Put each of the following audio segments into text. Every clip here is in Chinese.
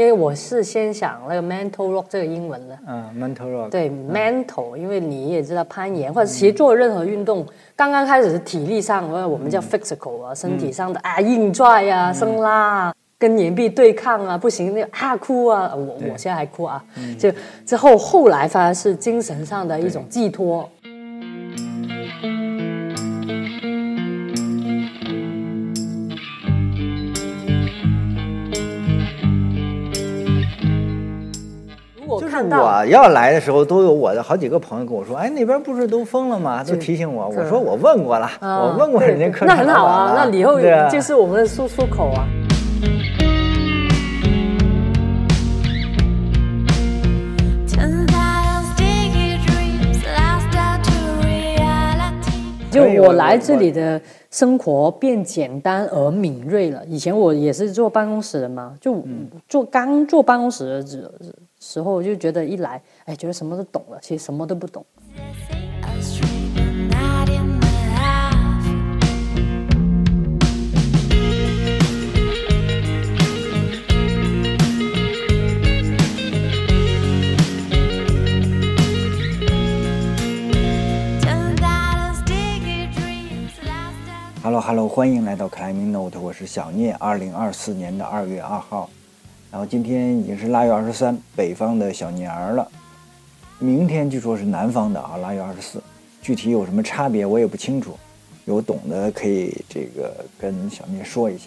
因为我是先想那个 mental rock 这个英文的。嗯，mental rock。对，mental，因为你也知道攀岩或者其实做任何运动，刚刚开始是体力上，呃，我们叫 physical 啊，身体上的啊，硬拽啊，生拉啊，跟岩壁对抗啊，不行那个啊哭啊，我我现在还哭啊，就之后后来反而是精神上的一种寄托。看到我要来的时候，都有我的好几个朋友跟我说：“哎，那边不是都封了吗？”都提醒我。我说我问过了，啊我问过人家 客那很好啊，那以后就是我们的输出口啊。就我我来这里的生活变简单而敏锐了。以前我也是坐办公室的嘛，就嗯坐刚坐办公室的时候我就觉得一来哎觉得什么都懂了其实什么都不懂。Hello hello 欢迎来到 climbing note 我是小聂二零二四年的二月二号。然后今天已经是腊月二十三，北方的小年儿了。明天据说是南方的啊，腊月二十四，具体有什么差别我也不清楚，有懂的可以这个跟小聂说一下。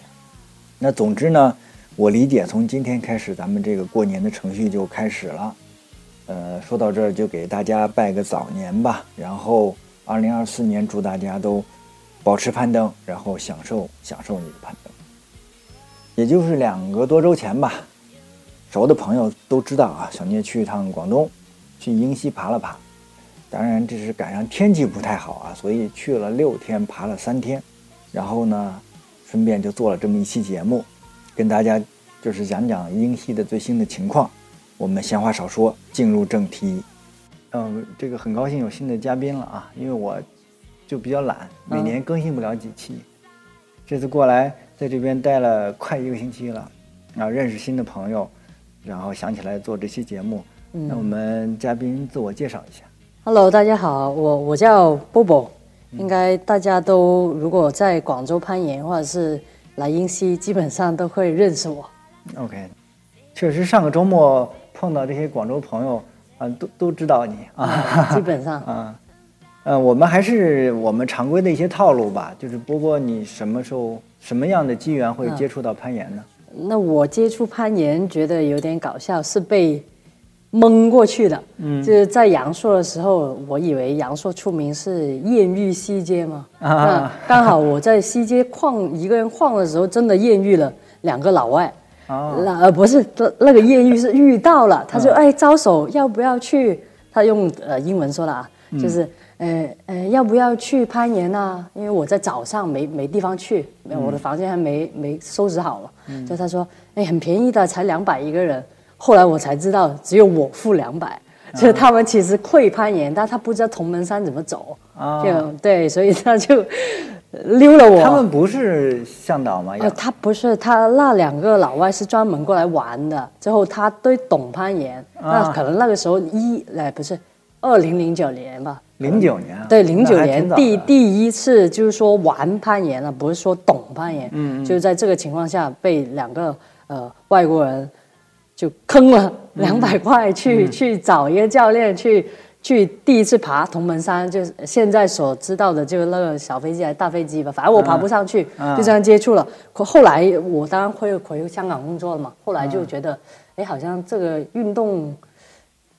那总之呢，我理解从今天开始，咱们这个过年的程序就开始了。呃，说到这儿就给大家拜个早年吧，然后二零二四年祝大家都保持攀登，然后享受享受你的攀登。也就是两个多周前吧，熟的朋友都知道啊，小聂去一趟广东，去英西爬了爬。当然这是赶上天气不太好啊，所以去了六天，爬了三天。然后呢，顺便就做了这么一期节目，跟大家就是讲讲英西的最新的情况。我们闲话少说，进入正题。嗯，这个很高兴有新的嘉宾了啊，因为我就比较懒，每年更新不了几期。这次过来在这边待了快一个星期了，然后认识新的朋友，然后想起来做这期节目。那我们嘉宾自我介绍一下。Hello，大家好，我我叫 Bobo，应该大家都如果在广州攀岩或者是来英西，基本上都会认识我。OK，确实上个周末碰到这些广州朋友啊，都都知道你啊。基本上，啊，呃，我们还是我们常规的一些套路吧，就是波波，你什么时候、什么样的机缘会接触到攀岩呢？那我接触攀岩觉得有点搞笑，是被蒙过去的。嗯，就是在阳朔的时候，我以为阳朔出名是艳遇西街嘛，啊那刚好我在西街晃一个人晃的时候，真的艳遇了两个老外。哦那呃不是那那个艳遇是遇到了，他就哎招手要不要去？他用呃英文说的啊，就是呃呃要不要去攀岩啊？因为我在早上没没地方去，我的房间还没没收拾好嘛，就他说哎很便宜的，才两百一个人。后来我才知道只有我付两百，就是他们其实会攀岩，但他不知道铜门山怎么走，啊就对，所以他就 溜了我。他们不是向导吗？呃，他不是，他那两个老外是专门过来玩的。之后他对懂攀岩，啊那可能那个时候一哎不是二零零九年吧？零九年啊，对，零九年第第一次就是说玩攀岩了，不是说懂攀岩。嗯就是在这个情况下被两个呃外国人就坑了两百块去、去找一个教练去去第一次爬铜门山，就是现在所知道的就是那个小飞机还是大飞机吧，反正我爬不上去，嗯。就这样接触了。可后来我当然会回香港工作了嘛，后来就觉得，哎、好像这个运动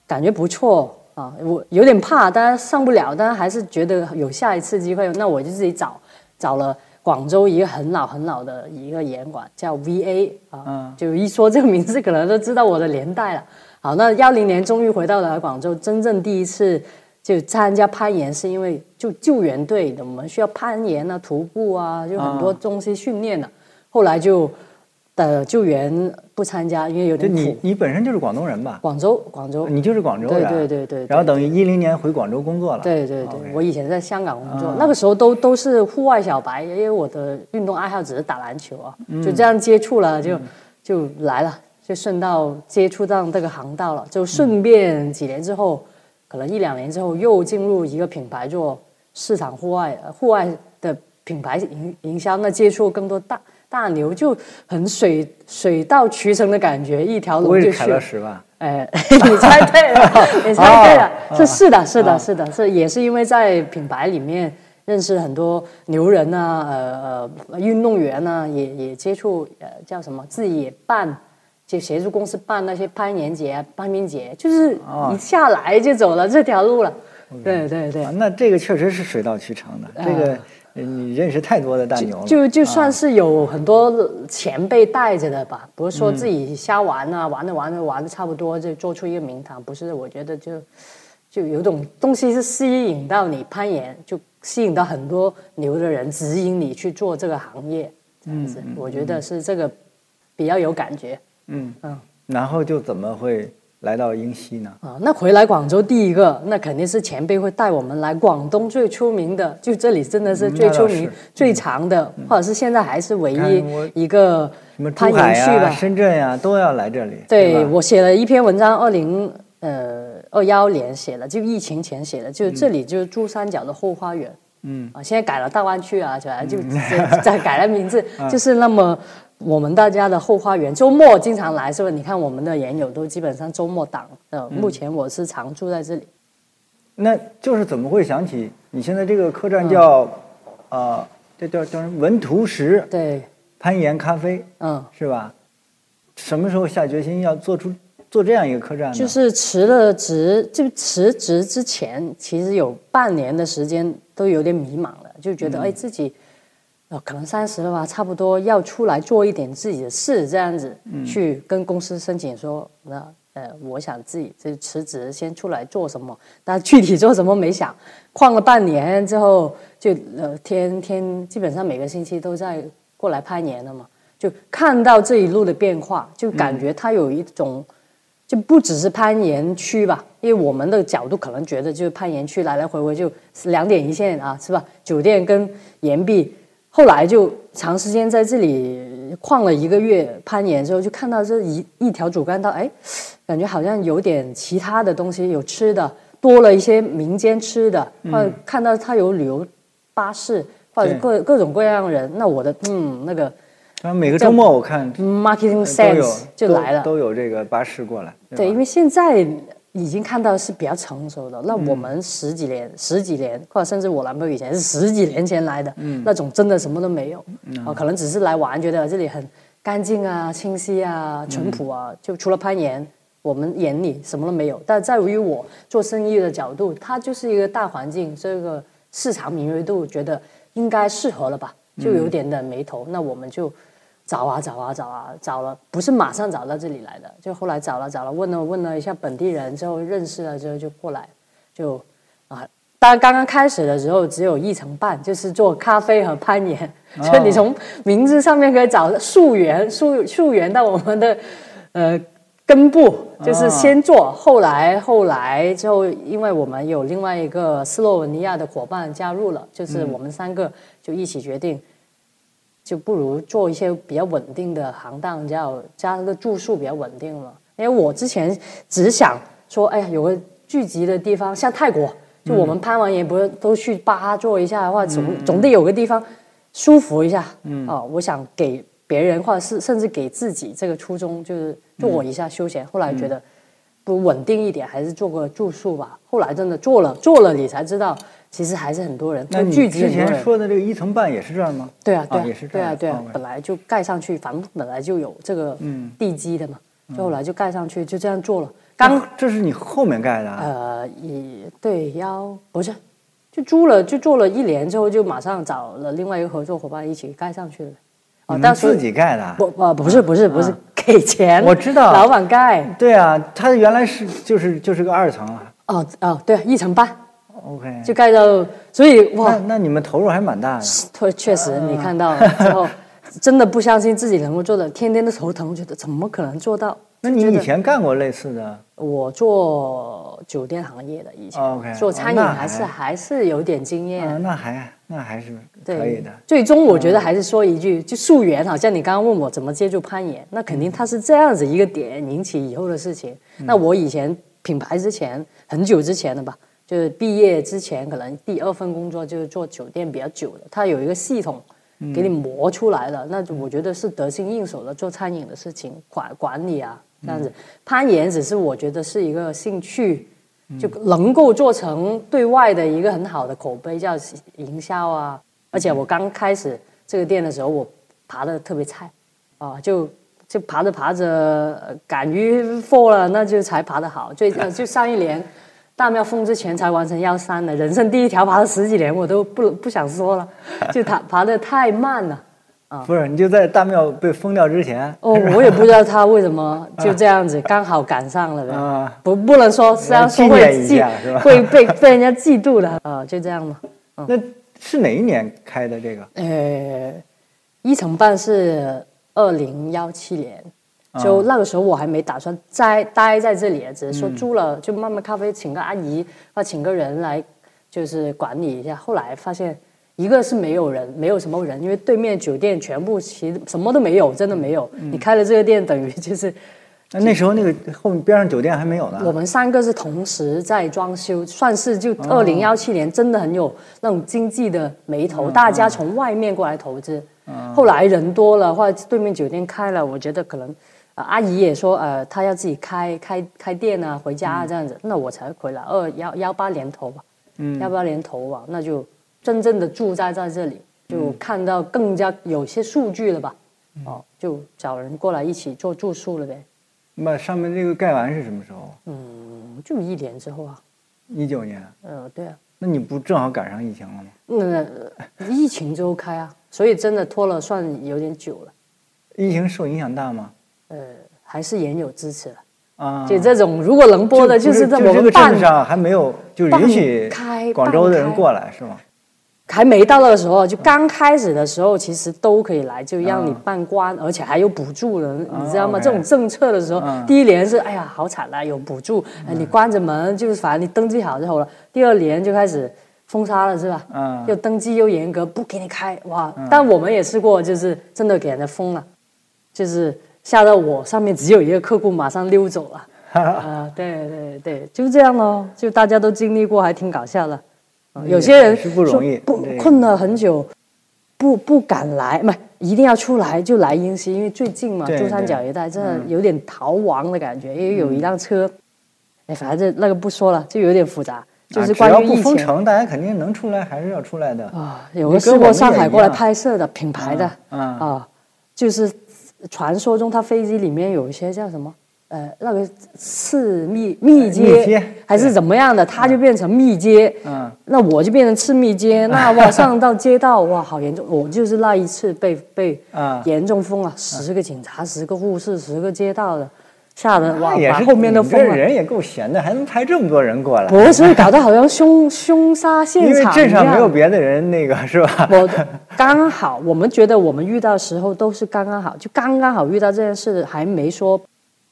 感觉不错啊，我有点怕，但是上不了，但是还是觉得有下一次机会，那我就自己找找了广州一个很老很老的一个岩馆，叫 VA 啊，嗯就一说这个名字，可能都知道我的年代了。好，那幺零年终于回到了广州，真正第一次就参加攀岩，是因为就救援队的，我们需要攀岩啊、徒步啊，就很多东西训练的。后来就的救援不参加，因为有就点苦。你你本身就是广东人吧？广州，广州，你就是广州对人，对对对对。然后等于一零年回广州工作了，对对对我以前在香港工作，啊。那个时候都都是户外小白，因为我的运动爱好只是打篮球啊，嗯。就这样接触了，就就来了，就顺道接触到这个行道了，就顺便几年之后，可能一两年之后又进入一个品牌做市场户外呃户外的品牌营营销，那接触更多大大牛，就很水水到渠成的感觉，一条龙就去了。石吧？哎，你猜对了，你猜对了，哦是是的，是啊的，是的，是也是因为在品牌里面认识很多牛人啊，呃呃，运动员啊，也也接触呃叫什么，自己也办，就协助公司办那些攀岩节、啊、攀冰节，就是哦一下来就走了这条路了。对对对啊，，那这个确实是水到渠成的。这个啊呃你认识太多的大牛了，就就算是有很多前辈带着的吧，不是说自己瞎玩啊，玩着玩着玩的差不多就做出一个名堂，不是？我觉得就就有种东西是吸引到你攀岩，就吸引到很多牛的人指引你去做这个行业，这样子，我觉得是这个比较有感觉。嗯嗯然后就怎么会来到英西呢？啊，那回来广州第一个，那肯定是前辈会带我们来广东最出名的，就这里真的是嗯最出名、最长的，或者是现在还是唯一一个什么珠攀海呀、岩区吧。深圳呀、都要来这里。对吧我写了一篇文章，二零呃二幺年写的，就疫情前写的，就这里就是珠三角的后花园。嗯啊，现在改了大湾区啊，就就再改了名字，就是那么我们大家的后花园。周末经常来是吧？你看我们的研友都基本上周末档。呃，目前我是常住在这里。那就是怎么会想起你现在这个客栈叫，呃，这叫叫什么文图石对，攀岩咖啡嗯。是吧？什么时候下决心要做出做这样一个客栈呢？就是辞了职，就辞职之前，其实有半年的时间都有点迷茫了，就觉得、哎自己，呃可能三十了吧，差不多要出来做一点自己的事，这样子、去跟公司申请说，那呃我想自己就辞职先出来做什么，但具体做什么没想，旷了半年之后就呃天天基本上每个星期都在过来攀岩了嘛，就看到这一路的变化，就感觉它有一种。就不只是攀岩区吧，因为我们的角度可能觉得就是攀岩区来来回回就两点一线啊，是吧？酒店跟岩壁，后来就长时间在这里旷了一个月攀岩之后，就看到这一一条主干道，哎，感觉好像有点其他的东西，有吃的，多了一些民间吃的，或者看到它有旅游巴士，或者各各种各样的人，那我的嗯那个然后每个周末我看 marketing sense 就来了，都有这个巴士过来。对，因为现在已经看到是比较成熟的。那嗯我们十几年、十几年，或者甚至我男朋友以前是十几年前来的，嗯那种真的什么都没有，啊，可能只是来玩，觉得这里很干净啊、清晰啊、淳朴啊，嗯就除了攀岩。我们眼里什么都没有，但在于我做生意的角度，它就是一个大环境，这个市场敏锐度觉得应该适合了吧，就有点的眉头。那我们就找啊找啊找啊找了，不是马上找到这里来的，就后来找了找了，问了问了一下本地人之后认识了之后就过来，就啊，当然刚刚开始的时候只有一层半，就是做咖啡和攀岩，所以你从名字上面可以找溯源溯溯源到我们的呃根部，就是先做，后来后来之后，因为我们有另外一个斯洛文尼亚的伙伴加入了，就是我们三个就一起决定。就不如做一些比较稳定的行当，叫加个住宿比较稳定嘛。因为我之前只想说，哎呀，有个聚集的地方，像泰国，就我们攀完岩不是都去巴哈做一下的话，总总得有个地方舒服一下。嗯，哦，我想给别人或者是甚至给自己这个初衷，就是做一下休闲。后来觉得不稳定一点，还是做个住宿吧。后来真的做了，做了你才知道，其实还是很多人，那聚集之。前说的这个一层半也是这样吗？对啊，对啊，也是这样对啊，对啊本来就盖上去，房子本来就有这个嗯地基的嘛，就后来就盖上去，就这样做了。刚这是你后面盖的啊？呃，也对，幺不是就租了，就做了一年之后，就马上找了另外一个合作伙伴一起盖上去了。哦你们但是自己盖的啊？不不不是不是不是给钱，我知道老板盖。对啊，他原来是就是就是个二层啊。哦哦，对，一层半 OK，就盖到，所以哇那，那你们投入还蛮大的。确确实，你看到了 之后，真的不相信自己能够做的，天天都头疼，觉得怎么可能做到？那你以前干过类似的？我做酒店行业的，以前、做餐饮还是还还是有点经验。啊，那还那还是，可以的。最终我觉得还是说一句，就溯源，好像你刚刚问我怎么接触攀岩，那肯定它是这样子一个点引起以后的事情。那我以前品牌之前很久之前的吧，就是毕业之前，可能第二份工作就是做酒店比较久的，它有一个系统给你磨出来了，那我觉得是得心应手的做餐饮的事情，管管理啊这样子。攀岩只是我觉得是一个兴趣。就能够做成对外的一个很好的口碑，叫营销啊。而且我刚开始这个店的时候，我爬的特别菜，啊，就就爬着爬着，呃敢于 fall 了，那就才爬得好。最呃就上一年大庙封之前才完成幺三的，人生第一条爬了十几年，我都不不想说了，就爬爬的太慢了。啊不是，你就在大庙被封掉之前，哦，我也不知道他为什么 就这样子刚好赶上了呗。啊不不能说，这样说会嫉会被被人家嫉妒的啊，就这样嘛。那是哪一年开的这个？呃，一层半是二零幺七年，就那个时候我还没打算再待在这里，只是说住了就慢慢咖啡，请个阿姨或请个人来就是管理一下。后来发现一个是没有人，没有什么人，因为对面酒店全部其实什么都没有，真的没有。你开了这个店，等于就是那那时候那个后面边上酒店还没有呢。我们三个是同时在装修，算是就二零幺七年真的很有那种经济的眉头，大家从外面过来投资。后来人多了，或者对面酒店开了，我觉得可能、呃阿姨也说呃她要自己开开开店啊，回家啊这样子，那我才回来二幺幺八年头吧，嗯幺八年头吧，那就真正的住在在这里，就看到更加有些数据了吧，哦，就找人过来一起做住宿了呗，那上面这个盖完是什么时候？嗯，就一年之后啊，一九年。呃，对啊。那你不正好赶上疫情了吗？那、疫情之后开啊，所以真的拖了算有点久了。疫情受影响大吗？呃，还是言有支持的。啊，就这种如果能播的，就是这个我们办镇上还没有就允许开广州的人过来是吗？还没到那个时候，就刚开始的时候，其实都可以来，就让你办关，而且还有补助的，你知道吗？这种政策的时候，嗯第一年是哎呀好惨啊，有补助，哎你关着门，就是反正你登记好就好了。第二年就开始封杀了，是吧？嗯又登记又严格，不给你开，哇！但我们也试过，就是真的给人家封了，就是吓到我上面只有一个客户，马上溜走了。啊，对对对，就这样咯，就大家都经历过，还挺搞笑的。啊有些人是不容易不困了很久，不不敢来，不一定要出来就来英西，因为最近嘛，珠三角一带真的有点逃亡的感觉，因为有一辆车，哎，反正那个不说了，就有点复杂，就是关于疫情封城，大家肯定能出来，还是要出来的。啊，有个试你跟我们过上海过来拍摄的品牌的。嗯啊，就是传说中他飞机里面有一些叫什么？呃，那个次密密接还是怎么样的，他就变成密接，嗯。那我就变成次密接，那哇上到街道哇好严重，我就是那一次被被啊严重封了，十个警察、十个护士、十个街道的，吓得哇也是把后面都你这封了。人也够闲的，还能派这么多人过来。不是搞得好像凶凶杀现场因为场镇上没有别的人，那个是吧？我刚好，我们觉得我们遇到的时候都是刚刚好，就刚刚好遇到这件事，还没说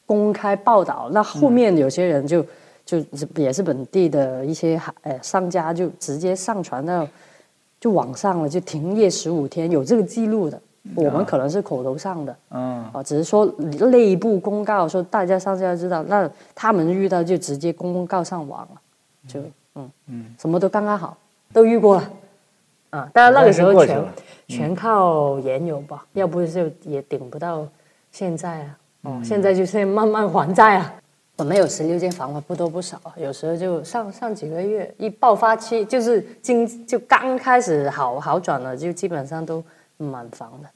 公开报道。那后面有些人就、就也是本地的一些呃商家，就直接上传到就网上了，就停业十五天，有这个记录的。我们可能是口头上的嗯，啊，只是说内部公告说大家商家要知道，那他们遇到就直接公告上网了，就嗯。嗯，什么都刚刚好，都遇过了。啊，当然那个时候全全靠研友吧，要不就也顶不到现在啊。哦，嗯。现在就是慢慢还债啊。我们有十六间房嘛，不多不少，有时候就上上几个月一爆发期，就是经就刚开始好好转了，就基本上都满房的。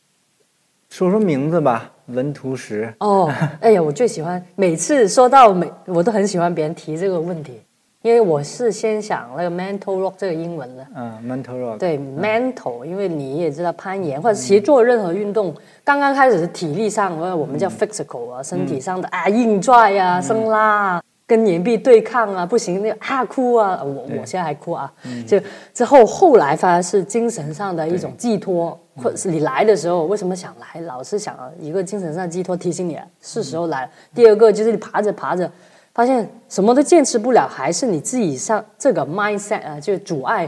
说说名字吧，文图石。哦，哎呀，我最喜欢每次说到每，我都很喜欢别人提这个问题，因为我是先想那个 mental rock 这个英文的。嗯，mental rock。对 mental，因为你也知道攀岩或者其实做任何运动，刚刚开始是体力上，呃，我们叫 physical 啊，身体上的啊硬拽啊、生拉啊，跟岩壁对抗啊，不行那个啊哭啊，我我现在还哭啊，就之后后来发现是精神上的一种寄托，或者是你来的时候为什么想来，老是想一个精神上寄托提醒你是时候来了。第二个就是你爬着爬着。发现什么都坚持不了，还是你自己上这个 mindset 啊，就阻碍，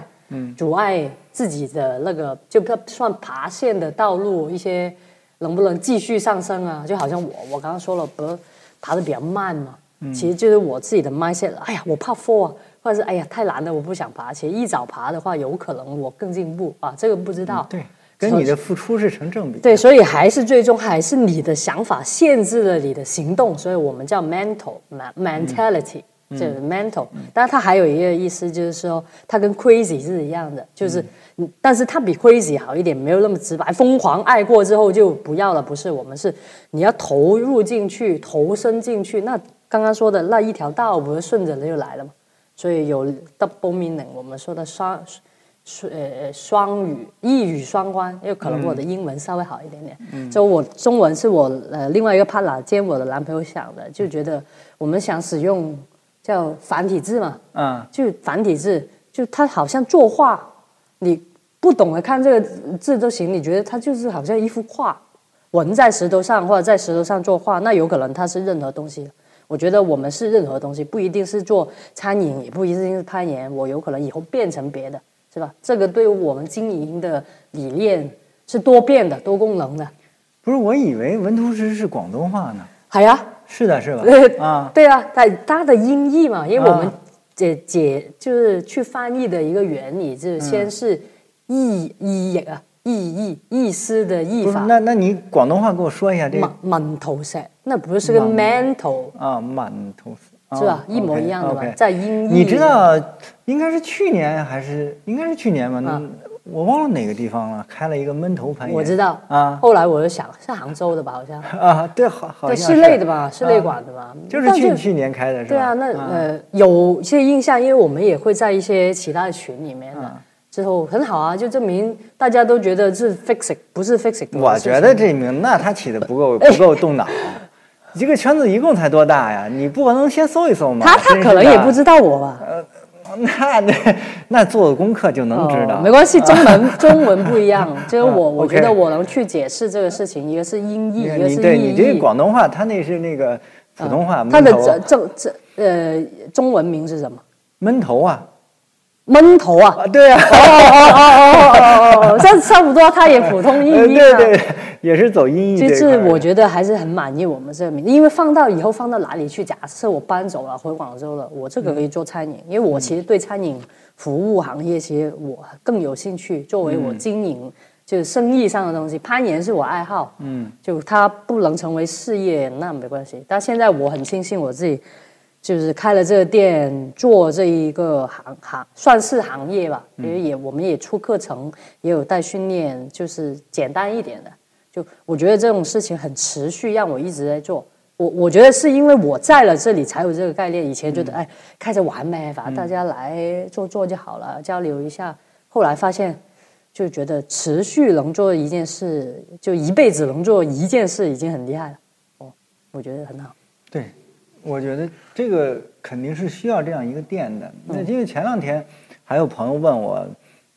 阻碍自己的那个就不算爬线的道路，一些能不能继续上升啊？就好像我我刚刚说了，不是爬的比较慢嘛，其实就是我自己的 mindset，哎呀，我怕 fall 啊，或者是哎呀太难了，我不想爬。其实一早爬的话，有可能我更进步啊，这个不知道。对，跟你的付出是成正比。对，所以还是最终还是你的想法限制了你的行动，所以我们叫 mental mentality，、就是 mental。但是它还有一个意思，就是说它跟 crazy 是一样的，就是，嗯但是它比 crazy 好一点，没有那么直白。疯狂爱过之后就不要了，不是，我们是你要投入进去，投身进去。那刚刚说的那一条道不是顺着就来了嘛？所以有 double meaning，我们说的双双呃双语一语双关，因为可能我的英文稍微好一点点，嗯就我中文是我呃另外一个 partner 兼我的男朋友想的，就觉得我们想使用叫繁体字嘛，嗯，就繁体字，就它好像作画，你不懂得看这个字都行，你觉得它就是好像一幅画，纹在石头上或者在石头上作画，那有可能它是任何东西。我觉得我们是任何东西，不一定是做餐饮，也不一定是攀岩，我有可能以后变成别的，是吧？这个对我们经营的理念是多变的、多功能的。不是，我以为文图师是广东话呢。好呀，是的，是吧？呃啊，对啊，它它的音译嘛，因为我们啊解解就是去翻译的一个原理，就是先是意意译啊，意译意思的译不是，法。那那你广东话给我说一下这个。满满头石，那不是个 mental 啊，满头丝是吧？哦一模一样的吧？在音译你知道，应该是去年还是应该是去年吧？那啊。我忘了哪个地方了，开了一个闷头攀岩。我知道。啊。后来我就想，是杭州的吧？好像。啊，对，好好对像室内的吧，室内馆的吧，就是去去年开的是吧？对啊，那呃有些印象，因为我们也会在一些其他的群里面的。嗯之后很好啊，就证明大家都觉得是 fix it，不是 fix it。我觉得这名那他起的不够不够动脑。一个圈子一共才多大呀？你不可能先搜一搜吗？他他可能也不知道我吧，那那那做个功课就能知道。哦没关系，中文中文不一样，就 是我嗯我觉得我能去解释这个事情，一个是音译，一个是你对你。这个广东话，他那是那个普通话。他的闷头正正正呃中文名是什么？闷头啊闷头啊！啊，对啊，哦哦哦哦哦哦，这差不多，他也普通意呃译啊。对对，也是走音译这就是一块儿的。我觉得还是很满意我们这个名字，因为放到以后放到哪里去？假设我搬走了回广州了，我这个可以做餐饮，因为我其实对餐饮服务行业其实我更有兴趣。作为我经营就是生意上的东西，攀岩是我爱好，嗯，就它不能成为事业那没关系。但现在我很庆幸我自己就是开了这个店，做这一个行行算是行业吧，因为也我们也出课程，也有带训练，就是简单一点的。就我觉得这种事情很持续，让我一直在做。我我觉得是因为我在了这里才有这个概念，以前觉得、哎开着玩呗，反正大家来做做就好了，交流一下。后来发现，就觉得持续能做一件事，就一辈子能做一件事已经很厉害了。哦，我觉得很好。对，我觉得这个肯定是需要这样一个店的。那因为前两天还有朋友问我，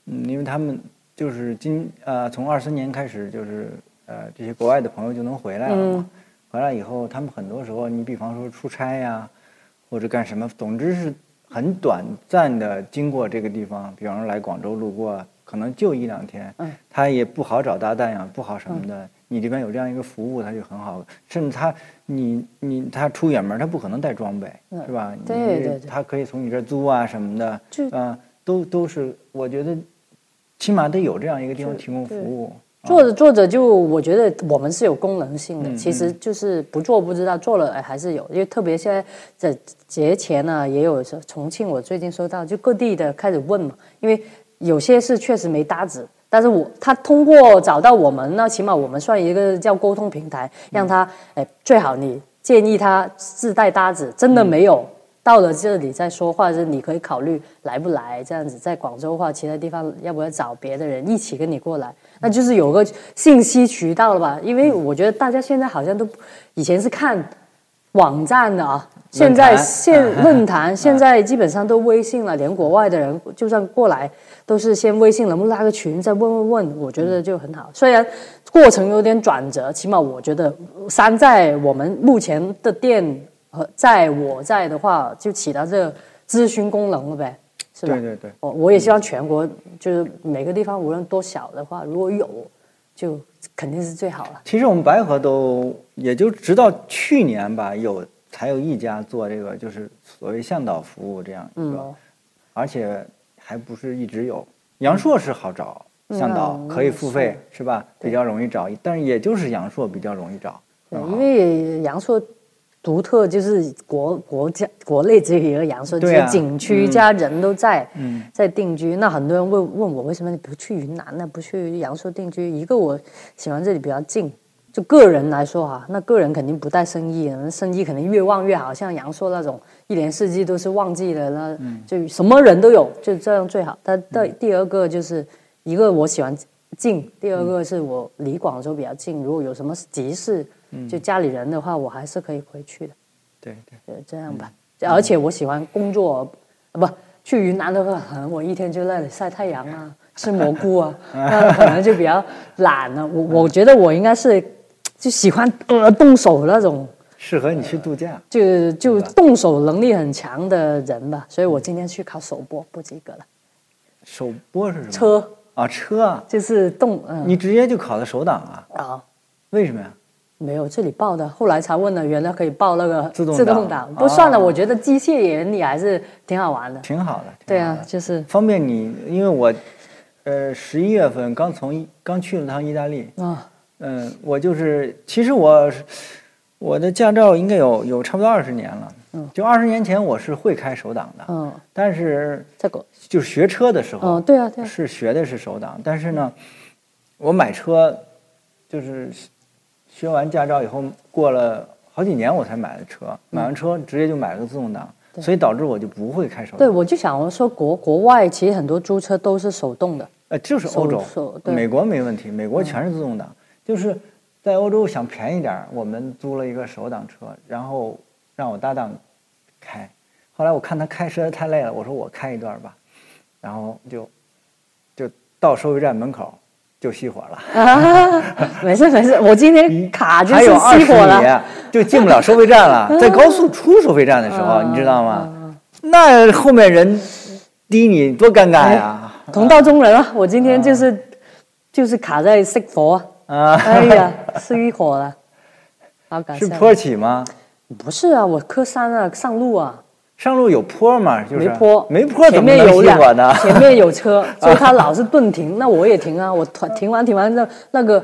嗯，因为他们就是今呃从二三年开始，就是呃这些国外的朋友就能回来了嘛。回来以后，他们很多时候，你比方说出差呀，或者干什么，总之是很短暂的经过这个地方，比方说来广州路过，可能就一两天，嗯他也不好找搭档呀，不好什么的。你这边有这样一个服务，他就很好。甚至他，你你他出远门，他不可能带装备，嗯是吧？对你对对他可以从你这儿租啊什么的，就啊，都都是我觉得，起码得有这样一个地方提供服务。做着做着就，我觉得我们是有功能性的，嗯其实就是不做不知道，做了哎还是有。因为特别现在在节前呢，也有重庆，我最近收到就各地的开始问嘛，因为有些是确实没搭子，但是我他通过找到我们，那起码我们算一个叫沟通平台，让他哎最好你建议他自带搭子，真的没有。到了这里再说，或者是你可以考虑来不来这样子，在广州或其他地方，要不要找别的人一起跟你过来？那就是有个信息渠道了吧？因为我觉得大家现在好像都以前是看网站的啊，现在现论坛现在基本上都微信了，连国外的人就算过来都是先微信能不能拉个群，再问问问，我觉得就很好。虽然过程有点转折，起码我觉得山寨我们目前的店和在我在的话，就起到这个咨询功能了呗。是吧？对对对，我我也希望全国就是每个地方无论多小的话，如果有，就肯定是最好了。其实我们白河都也就直到去年吧，有才有一家做这个就是所谓向导服务这样一个，嗯而且还不是一直有。阳朔是好找，向导嗯可以付费是是吧？比较容易找，但是也就是阳朔比较容易找。因为阳朔独特，就是国国家国内只有一个阳朔，只有景区加人都在、嗯在定居。那很多人问问我，为什么你不去云南呢？不去阳朔定居？一个我喜欢这里比较近，就个人来说哈、那个人肯定不带生意，那生意肯定越旺越好。像阳朔那种一年四季都是旺季的，那就什么人都有，就这样最好。但第第二个就是一个我喜欢近，第二个是我离广州比较近，如果有什么急事，就家里人的话，我还是可以回去的。对对，对，这样吧。而且我喜欢工作，啊不去云南的话，可能我一天就在那里晒太阳啊，吃蘑菇啊，那可能就比较懒了。我我觉得我应该是就喜欢呃动手那种，适合你去度假。就就动手能力很强的人吧。所以我今天去考手播不及格了，首播是什么？车啊，车啊，就是动嗯你直接就考的首档啊？啊。为什么呀？没有，这里报的，后来才问的，原来可以报那个自动自动挡挡。不算了，哦我觉得机械原理还是挺好玩的。挺好的。对啊，就是方便你，因为我，呃，十一月份刚从意刚去了趟意大利，啊，嗯，我就是，其实我我的驾照应该有有差不多二十年了，嗯，就二十年前我是会开手挡的，嗯，但是这个，就是学车的时候，嗯，对啊，对啊，是学的是手挡，但是呢，我买车就是学完驾照以后，过了好几年我才买的车，买完车直接就买了个自动挡，所以导致我就不会开手对，我就想我说国国外其实很多租车都是手动的，呃，就是欧洲美国没问题，美国全是自动挡，就是在欧洲想便宜点儿，我们租了一个手挡车，然后让我搭档开，后来我看他开实在太累了，我说我开一段吧，然后就就到收费站门口就熄火了。啊，没事没事，我今天卡就是熄火了，米就进不了收费站了，在高速出收费站的时候，嗯你知道吗？那后面人滴你多尴尬呀！同道中人啊！我今天就是就是卡在熄火啊，啊，哎呀，熄火了，好搞笑。是坡起吗？不是啊，我科三啊，上路啊，上路有坡吗？就是没坡，没坡怎前么能熄面有两？前面有车，所以他老是顿停，那我也停啊，我停停完停完那那个。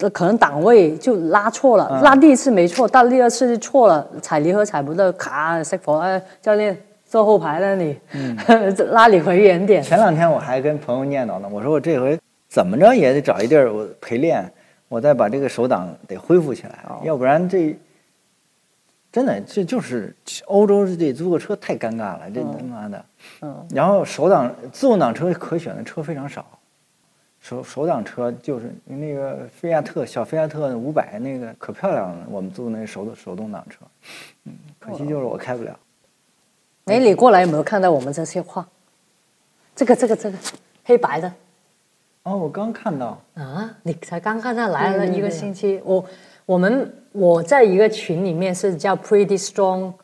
呃可能档位就拉错了，嗯拉第一次没错，到第二次就错了，踩离合踩不到，卡熄火，哎，教练坐后排那里，嗯 拉你回原点。前两天我还跟朋友念叨呢，我说我这回怎么着也得找一地儿我陪练，我再把这个手挡得恢复起来，要不然这真的这就是欧洲这租个车太尴尬了，这他妈的。嗯，然后手挡自动挡车可选的车非常少，手手挡车就是那个菲亚特小菲亚特五百那个可漂亮了，我们租那手手动挡车，嗯，可惜就是我开不了。哎，你过来有没有看到我们这些画？这个这个这个黑白的哦，我刚看到，啊，你才刚看到来了一个星期，我我们我在一个群里面是叫 Pretty Strong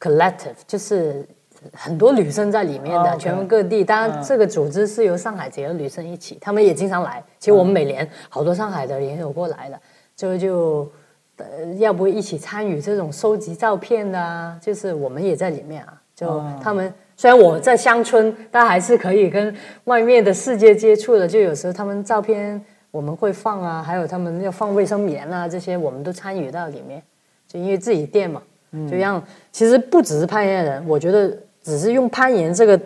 Collective，就是很多女生在里面的，哦全国各地。当然，这个组织是由上海几个女生一起，她们也经常来。其实我们每年好多上海的也有过来的，就就呃，要不一起参与这种收集照片的啊？就是我们也在里面啊。就哦他们虽然我在乡村，但还是可以跟外面的世界接触的。就有时候他们照片我们会放啊，还有他们要放卫生棉啊，这些我们都参与到里面。就因为自己店嘛，就让其实不只是攀岩人，我觉得只是用攀岩这个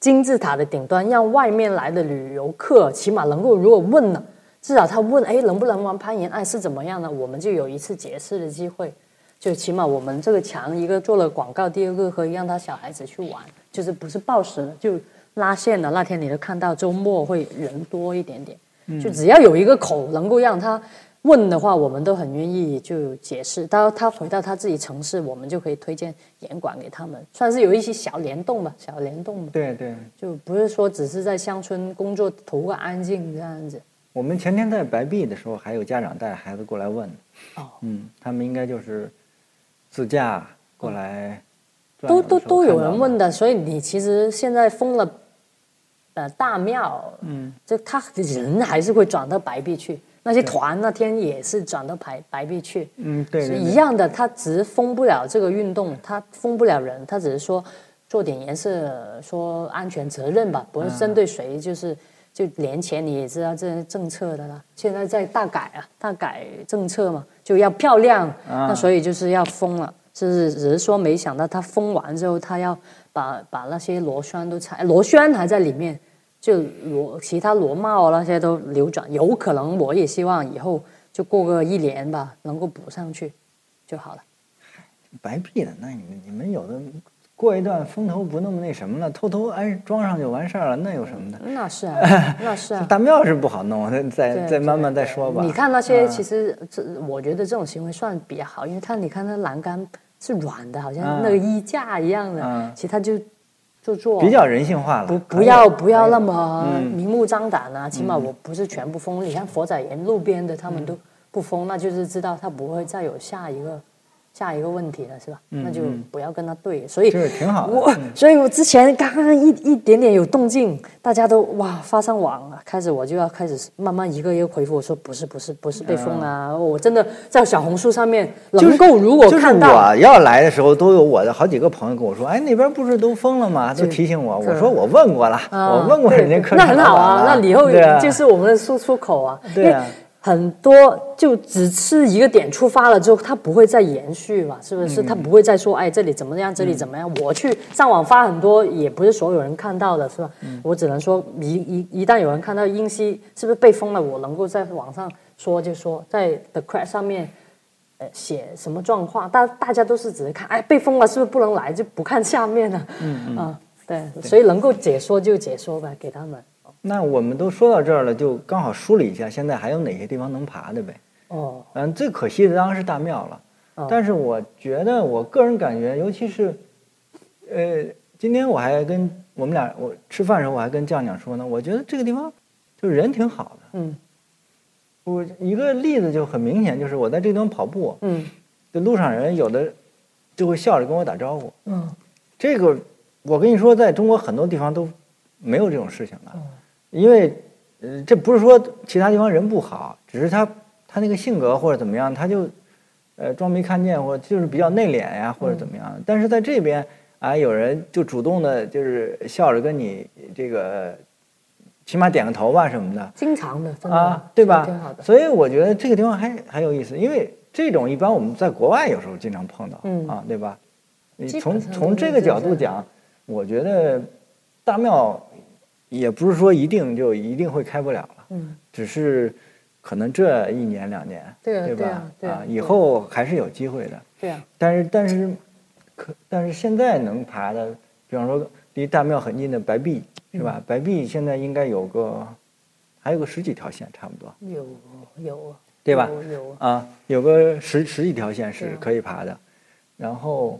金字塔的顶端，让外面来的旅游客起码能够如果问了，至少他问哎能不能玩攀岩，哎是怎么样呢，我们就有一次解释的机会。就起码我们这个墙，一个做了广告，第二个可以让他小孩子去玩，就是不是报时了，就拉线了。那天你都看到周末会人多一点点，就只要有一个口能够让他问的话，我们都很愿意就解释。到他回到他自己城市，我们就可以推荐严管给他们，算是有一些小联动吧，小联动吧，对对，就不是说只是在乡村工作图个安静这样子。我们前天在白壁的时候，还有家长带孩子过来问，哦，嗯，他们应该就是自驾过来都都都有人问的，所以你其实现在封了，呃，大庙，嗯，就他人还是会转到白壁去，那些团那天也是转到白白壁去，嗯，对是一样的，他只是封不了这个运动，他封不了人，他只是说做点颜色，说安全责任吧，不是针对谁，就是就年前你也知道这些政策的啦，现在在大改啊，大改政策嘛，就要漂亮，那所以就是要封了。就是只是说没想到他封完之后，他要把把那些螺栓都拆，螺栓还在里面，就螺其他螺帽啊那些都流转，有可能我也希望以后就过个一年吧，能够补上去就好了。白闭了，那你们你们有的过一段风头不那么那什么了，偷偷安装上就完事儿了，那有什么的？那是啊，那是啊。大庙是不好弄，再再再慢慢再说吧。你看那些，啊其实这我觉得这种行为算比较好，因为他你看那栏杆是软的，好像嗯那个衣架一样的，嗯其实他就就做比较人性化了，不不要不要那么嗯明目张胆啊，起码我不是全部封。你看佛仔岩路边的他们都不封，那就是知道他不会再有下一个下一个问题了，是吧？那就不要跟他对。所以挺好的所以我之前刚刚一一点点有动静，大家都哇发上网了，开始我就要开始慢慢一个一个回复，我说不是不是不是被封啊，我真的在小红书上面能够如果就是看到。我要来的时候，都有我的好几个朋友跟我说，哎，那边不是都封了吗？都提醒我。我说我问过了，啊我问过人家对客那很好啊，那以后就是我们的输出口啊。对啊很多就只是一个点出发了之后，它不会再延续嘛，是不嗯是？它不会再说，哎，这里怎么样，这里怎么样？我去上网发很多，也不是所有人看到的，是吧？嗯我只能说一一一旦有人看到英熙是不是被封了，我能够在网上说就说，在 The Crack 上面。呃，写什么状况？大大家都是只是看，哎，被封了，是不是不能来？就不看下面了。嗯嗯。啊，对，所以能够解说就解说呗，给他们。那我们都说到这儿了，就刚好梳理一下，现在还有哪些地方能爬的呗？哦，嗯，最可惜的当然是大庙了，哦但是我觉得我个人感觉，尤其是，呃，今天我还跟我们俩我吃饭的时候我还跟酱酱说呢，我觉得这个地方就是人挺好的。嗯我一个例子就很明显，就是我在这地方跑步，嗯这路上人有的就会笑着跟我打招呼。嗯这个我跟你说，在中国很多地方都没有这种事情的，嗯因为呃，这不是说其他地方人不好，只是他他那个性格或者怎么样，他就呃装没看见，或者就是比较内敛呀，或者怎么样。但是在这边啊，有人就主动的，就是笑着跟你这个，起码点个头吧什么的。经常的，真的啊，对吧？挺好的。所以我觉得这个地方还还有意思，因为这种一般我们在国外有时候经常碰到，嗯啊，对吧？你从从这个角度讲，我觉得大庙也不是说一定就一定会开不了了，嗯，只是可能这一年两年，对啊对吧？对啊对啊以后还是有机会的。对啊，但是但是可但是现在能爬的，比方说离大庙很近的白壁是吧？嗯。白壁现在应该有个还有个十几条线差不多。有有，对吧？有有，啊，有个十十几条线是可以爬的，然后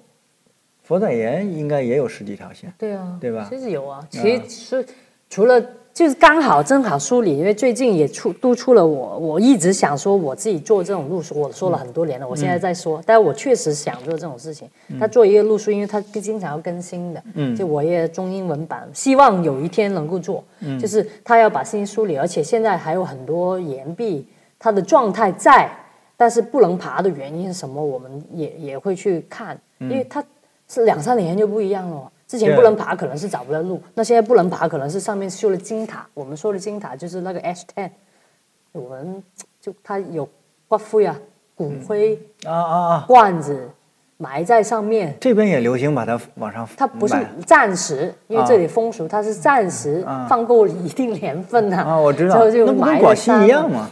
佛仔岩应该也有十几条线，对啊，对吧？其实有啊，其实除了就是刚好正好梳理，因为最近也出督促了我，我一直想说我自己做这种路书，我说了很多年了，我现在在说，但是我确实想做这种事情。他做一个路书，因为他经常要更新的，嗯就我也中英文版，希望有一天能够做，就是他要把事情梳理，而且现在还有很多岩壁，它的状态在，但是不能爬的原因是什么，我们也也会去看，因为它是两三年就不一样了。之前不能爬，可能是找不到路；那现在不能爬，可能是上面修了金塔。我们说的金塔就是那个 H ten，我们就它有骨灰啊、骨灰啊啊啊！罐子埋在上面，这边也流行把它往上它不是暂时，因为啊这里风俗，它是暂时啊放够一定年份的啊，我知道，之后就那不跟埋广西一样吗？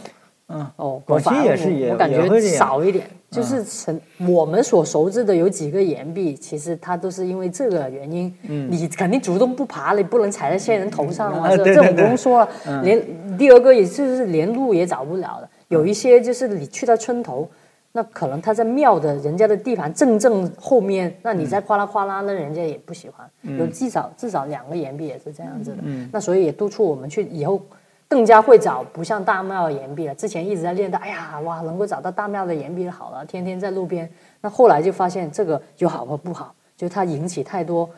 哦，广西也是也我我感觉少一点，就是成我们所熟知的有几个岩壁，其实它都是因为这个原因，你肯定主动不爬，你不能踩在仙人头上啊是吧这种不用说了，连第二个也就是连路也找不了了，有一些就是你去到村头。那可能他在庙的人家的地盘正正后面，那你再哗啦哗啦，那人家也不喜欢。有至少至少两个岩壁也是这样子的。那所以也督促我们去以后更加会找不像大庙的岩壁了。之前一直在练的，哎呀哇，能够找到大庙的岩壁好了，天天在路边。那后来就发现这个有好和不好，就它引起太多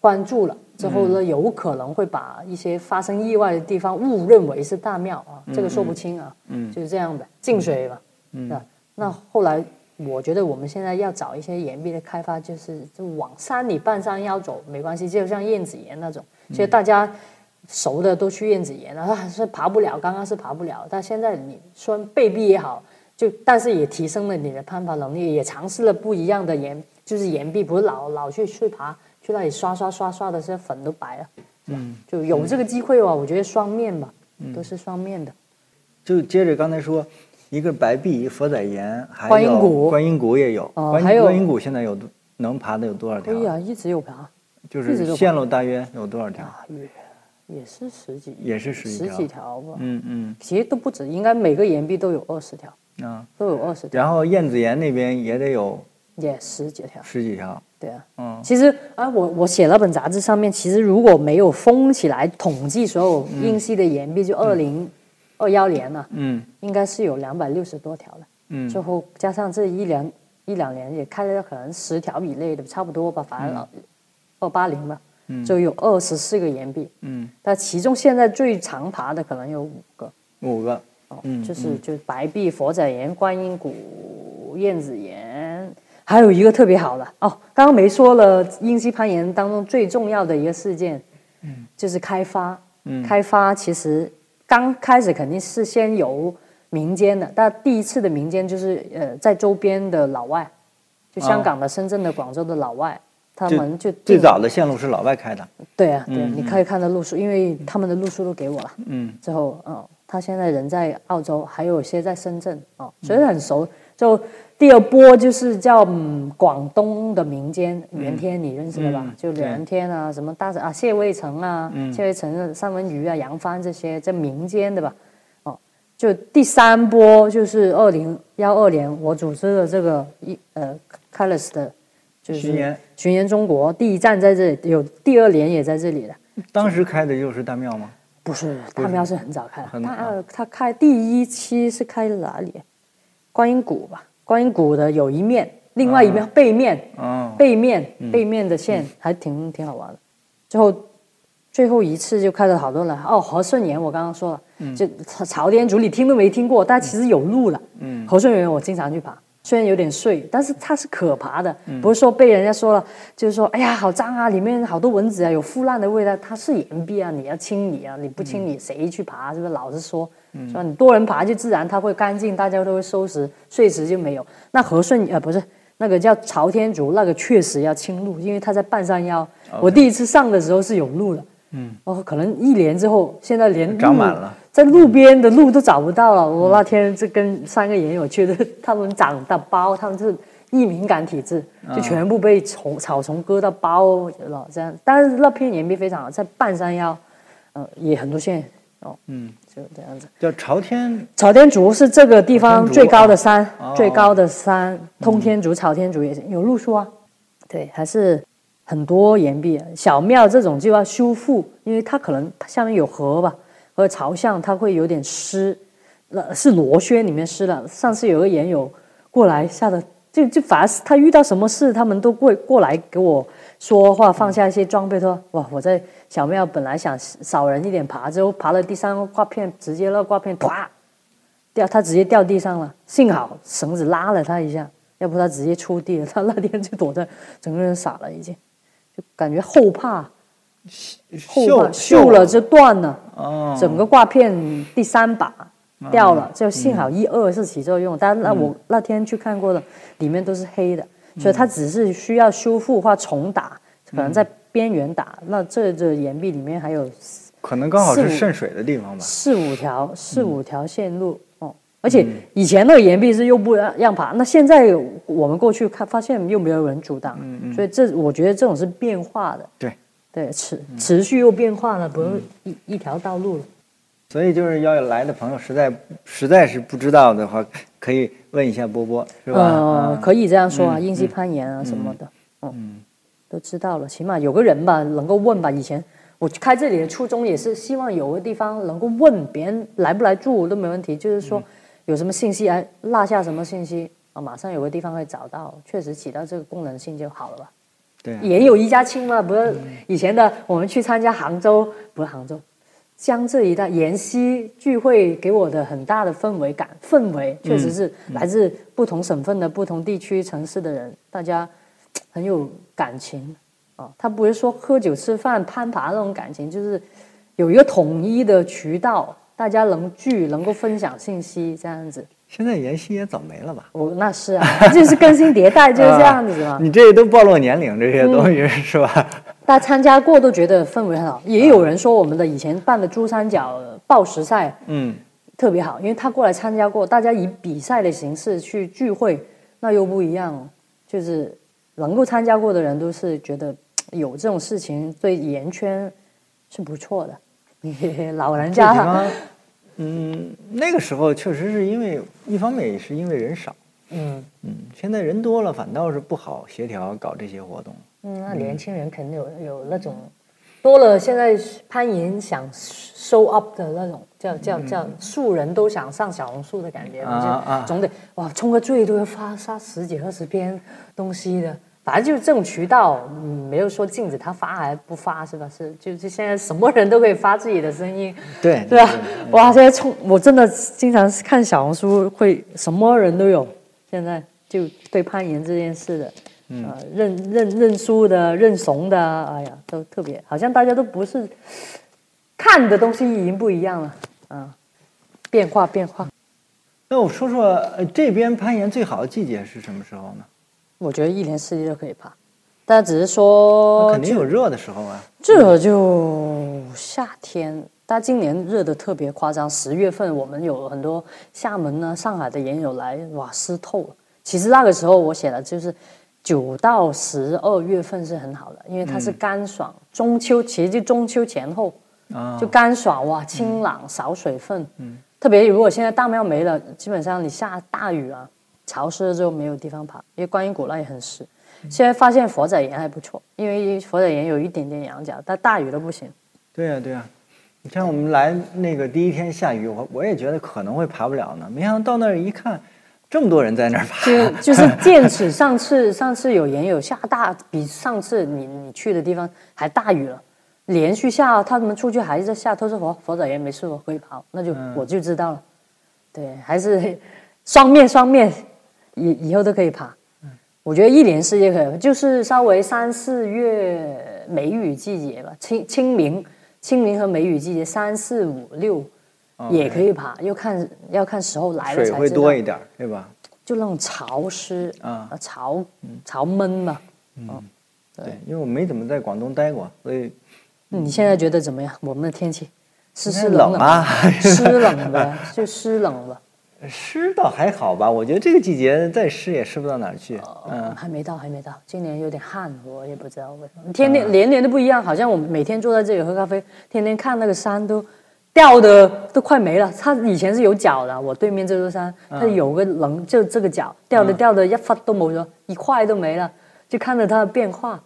关注了。之后呢，有可能会把一些发生意外的地方误认为是大庙啊，这个说不清啊，嗯就是这样的进水嘛，嗯，那后来我觉得我们现在要找一些岩壁的开发，就是就往山里半山腰走没关系，就像燕子岩那种，所以大家熟的都去燕子岩了，他还是爬不了，刚刚是爬不了，但现在你说背壁也好，就但是也提升了你的攀爬能力，也尝试了不一样的岩，就是岩壁，不是老老去去爬，去那里刷刷刷刷的，这粉都白了，嗯，就有这个机会吧，我觉得双面吧，都是双面的。就接着刚才说，一个白壁、佛仔岩，还有观音谷观音谷也有。观音哦还有观音谷现在有多能爬的有多少条？哎呀，一直有爬，就是线路大约有多少条？啊，也也是十几，也是十几十条几条吧，嗯嗯。其实都不止，应该每个岩壁都有二十条，啊。都有二十条，然后燕子岩那边也得有也十几条，十几条。对啊。嗯。其实啊，我我写了本杂志上面，其实如果没有封起来统计所有英系的岩壁，就二零二幺年了、嗯。应该是有两百六十多条了。嗯。最后加上这一两一两年也开了可能十条以内的，差不多吧，反正二八零吧，就有二十四个岩壁。嗯，但其中现在最常爬的可能有五个，五个。哦，嗯就是就是白壁、佛仔岩、观音谷、燕子岩，还有一个特别好的。哦，刚刚没说了，英西攀岩当中最重要的一个事件，嗯，就是开发。嗯。开发其实刚开始肯定是先由民间的，但第一次的民间就是呃在周边的老外，就香港的、深圳的、广州的老外，他们就最早的线路是老外开的。对啊，对，嗯你可以看到路数，因为他们的路数都给我了。嗯之后，嗯，他现在人在澳洲，还有一些在深圳哦，所以很熟。就第二波就是叫嗯广东的民间袁天，你认识的吧？嗯就对袁天啊，什么大啊谢卫城啊，谢卫城的三文鱼啊、杨帆这些，在民间的吧？哦，就第三波就是二零幺二年我组织的这个一呃 c o l s 的，就是巡演巡演中国第一站在这里，有第二年也在这里的。当时开的就是大庙吗？不是，大庙是很早开的。他很早呃他开第一期是开哪里？观音谷吧，观音谷的有一面，另外一面、背面，哦，背面、背面的线还挺挺好玩的。最后最后一次就开了好多人哦，和顺岩我刚刚说了，就朝朝天竹你听都没听过，但其实有路了。嗯和顺岩我经常去爬，虽然有点碎，但是它是可爬的，不是说被人家说了，就是说哎呀好脏啊，里面好多蚊子啊，有腐烂的味道，它是岩壁啊，你要清理啊，你不清理谁去爬？是不是老是说？是吧？你多人爬就自然它会干净，大家都会收拾，碎石就没有。那和顺呃不是那个叫朝天竹，那个确实要清路，因为它在半山腰。我第一次上的时候是有路的，嗯，哦，可能一年之后，现在连路长满了，在路边的路都找不到了。我那天就跟三个研友去的，他们长的包，他们是易敏感体质，就全部被虫草丛割到包了，这样。但是那片岩壁非常好，在半山腰，呃，也很多线哦，嗯，就这样子。叫朝天。朝天竹是这个地方最高的山，哦最高的山，通天竹、朝天竹也是有路数啊。对，还是很多岩壁啊。小庙这种就要修复，因为它可能它下面有河吧，和朝向它会有点湿，呃，是螺旋里面湿了。上次有个研友过来，吓得就就反而是他遇到什么事，他们都过过来给我说话，放下一些装备，说哇，我在小庙本来想少人一点爬，之后爬了第三个挂片，直接那挂片啪掉，他直接掉地上了，幸好绳子拉了他一下，要不他直接出地了。他那天就躲在，整个人傻了，已经，就感觉后怕，后怕锈了就断了。哦，整个挂片第三把掉了，就幸好一二是起作用，但那我那天去看过的，里面都是黑的，所以它只是需要修复或重打，可能在边缘打。那这这岩壁里面还有可能刚好是渗水的地方吧。四五条四五条线路哦，而且以前那个岩壁是又不让让爬，那现在我们过去看发现又没有人阻挡，所以这我觉得这种是变化的，对对持持续又变化了，不用一一条道路了。所以就是要来的朋友实在实在是不知道的话，可以问一下波波，是吧？呃，嗯可以这样说啊，硬溪攀岩啊什么的，嗯，都知道了，起码有个人吧，能够问吧。以前我开这里的初衷也是希望有个地方能够问别人来不来住都没问题，就是说有什么信息哎落下什么信息啊，马上有个地方会找到，确实起到这个功能性就好了吧。对啊言有一家亲嘛，不是以前的我们去参加杭州，不是杭州，江浙一带沿溪聚会给我的很大的氛围感，氛围确实是来自不同省份的不同地区城市的人，大家很有感情啊。他不是说喝酒吃饭攀爬那种感情，就是有一个统一的渠道，大家能聚，能够分享信息这样子。现在妍希也早没了吧？我那是啊，就是更新迭代就是这样子嘛。你这都暴露年龄，这些东西、是吧？大家参加过都觉得氛围很好，也有人说我们的以前办的珠三角报时赛嗯，特别好，因为他过来参加过，大家以比赛的形式去聚会，那又不一样，就是能够参加过的人都是觉得有这种事情对圆圈是不错的。老人家嗯，那个时候确实是因为一方面也是因为人少，嗯。嗯，现在人多了反倒是不好协调搞这些活动。嗯，那年轻人肯定有有那种多了，现在攀岩想 show up 的那种，叫叫叫素人都想上小红书的感觉，啊啊。就总得哇冲个最多要发发十几二十篇东西的，反正就是这种渠道，嗯，没有说禁止他发还不发是吧？是就是现在什么人都可以发自己的声音，对对啊，哇，现在冲我真的经常看小红书，会什么人都有。现在就对攀岩这件事的，嗯呃，认认认输的、认怂的，哎呀，都特别，好像大家都不是看的东西已经不一样了，啊，变化变化。那我说说，呃，这边攀岩最好的季节是什么时候呢？我觉得一年四季都可以爬，大家只是说肯定有热的时候啊。这就夏天，但今年热的特别夸张。十月份我们有很多厦门呢、上海的研友来，哇，湿透了。其实那个时候我写的就是九到十二月份是很好的，因为它是干爽。中秋其实就中秋前后，啊，就干爽哇，清朗少水分。嗯，特别如果现在大庙没了，基本上你下大雨啊，潮湿了之后没有地方爬，因为观音谷那也很湿。现在发现佛仔岩还不错，因为佛仔岩有一点点羊角，但大雨都不行。对呀、对呀、你看我们来那个第一天下雨，我我也觉得可能会爬不了呢，没想到到那儿一看，这么多人在那儿爬。就就是见此上次 上次有岩有下大，比上次你你去的地方还大雨了，连续下，他们出去还是在下，都是佛佛仔岩没事我可以爬，那就、我就知道了。对，还是双面双面，以以后都可以爬。我觉得一年四季可以，就是稍微三四月梅雨季节吧，清清明、清明和梅雨季节，三四五六也可以爬，又看要看时候来了水会才知道。多一点儿，对吧？就那种潮湿啊呃潮潮闷嘛。嗯对，因为我没怎么在广东待过，所以你现在觉得怎么样？我们的天气湿冷冷啊湿冷的，就湿冷的。湿倒还好吧。我觉得这个季节再湿也湿不到哪儿去。嗯，还没到，还没到。今年有点旱，我也不知道为什么。天天年年都不一样，好像我们每天坐在这里喝咖啡，天天看那个山都掉的都快没了。它以前是有角的，我对面这座山，它有个棱，就这个角掉的掉的一发都没了，一块都没了，就看着它的变化。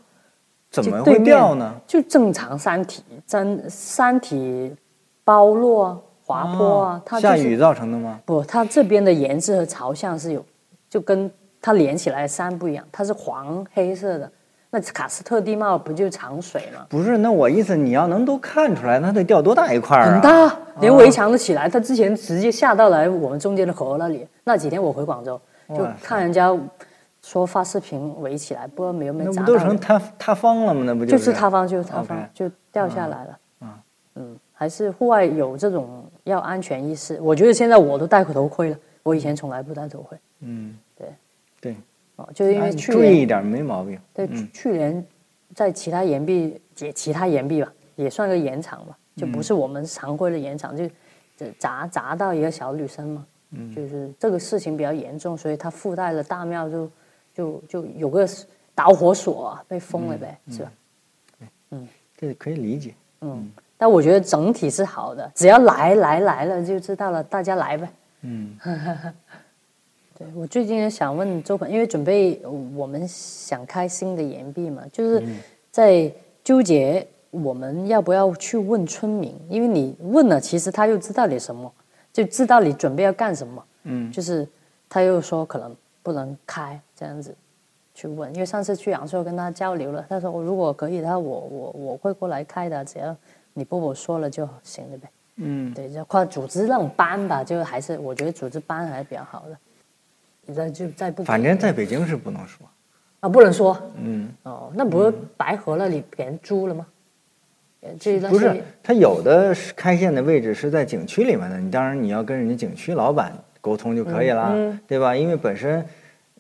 怎么会掉呢？？就正常山体，山山体包落啊，滑坡啊，它就是下雨造成的吗？不，它这边的颜色和朝向是有，就跟它连起来的山不一样，它是黄黑色的。那卡斯特地貌不就是长水吗？不是，那我意思你要能都看出来，那得掉多大一块儿啊？很大，连围墙都起来。它之前直接下到来我们中间的河那里。那几天我回广州，就看人家说发视频围起来，不知道没有没有那不都。成塌塌方了吗？那不就是是塌方，就是塌方，就掉下来了。还是户外有这种要安全意识。我觉得现在我都戴头盔了，我以前从来不戴头盔。嗯，对对，哦，就是因啊为去年注意一点没毛病。对，去去年在其他岩壁，也其他岩壁吧，也算个岩场吧，就不是我们常规的岩场，就就砸砸到一个小女生嘛，嗯就是这个事情比较严重，所以它附带了大庙就就就有个导火索啊，被封了呗，是吧？嗯这可以理解。嗯，但我觉得整体是好的，只要来来来了就知道了，大家来呗。嗯，对我最近也想问周鹏，因为准备呃我们想开新的岩壁嘛，就是在纠结我们要不要去问村民，因为你问了，其实他又知道你什么，就知道你准备要干什么。嗯就是他又说可能不能开这样子，去问，因为上次去阳朔跟他交流了，他说我如果可以的话，我我我会过来开的，只要你不我说了就行了呗。嗯，对，就或组织那种班吧，就还是我觉得组织班还是比较好的。你在就在不反正在北京是不能说。啊不能说嗯，哦，那不是白合了，你给人租了吗？呃这那不是些，它有的是开线的位置是在景区里面的，你当然你要跟人家景区老板沟通就可以了，嗯嗯对吧？因为本身，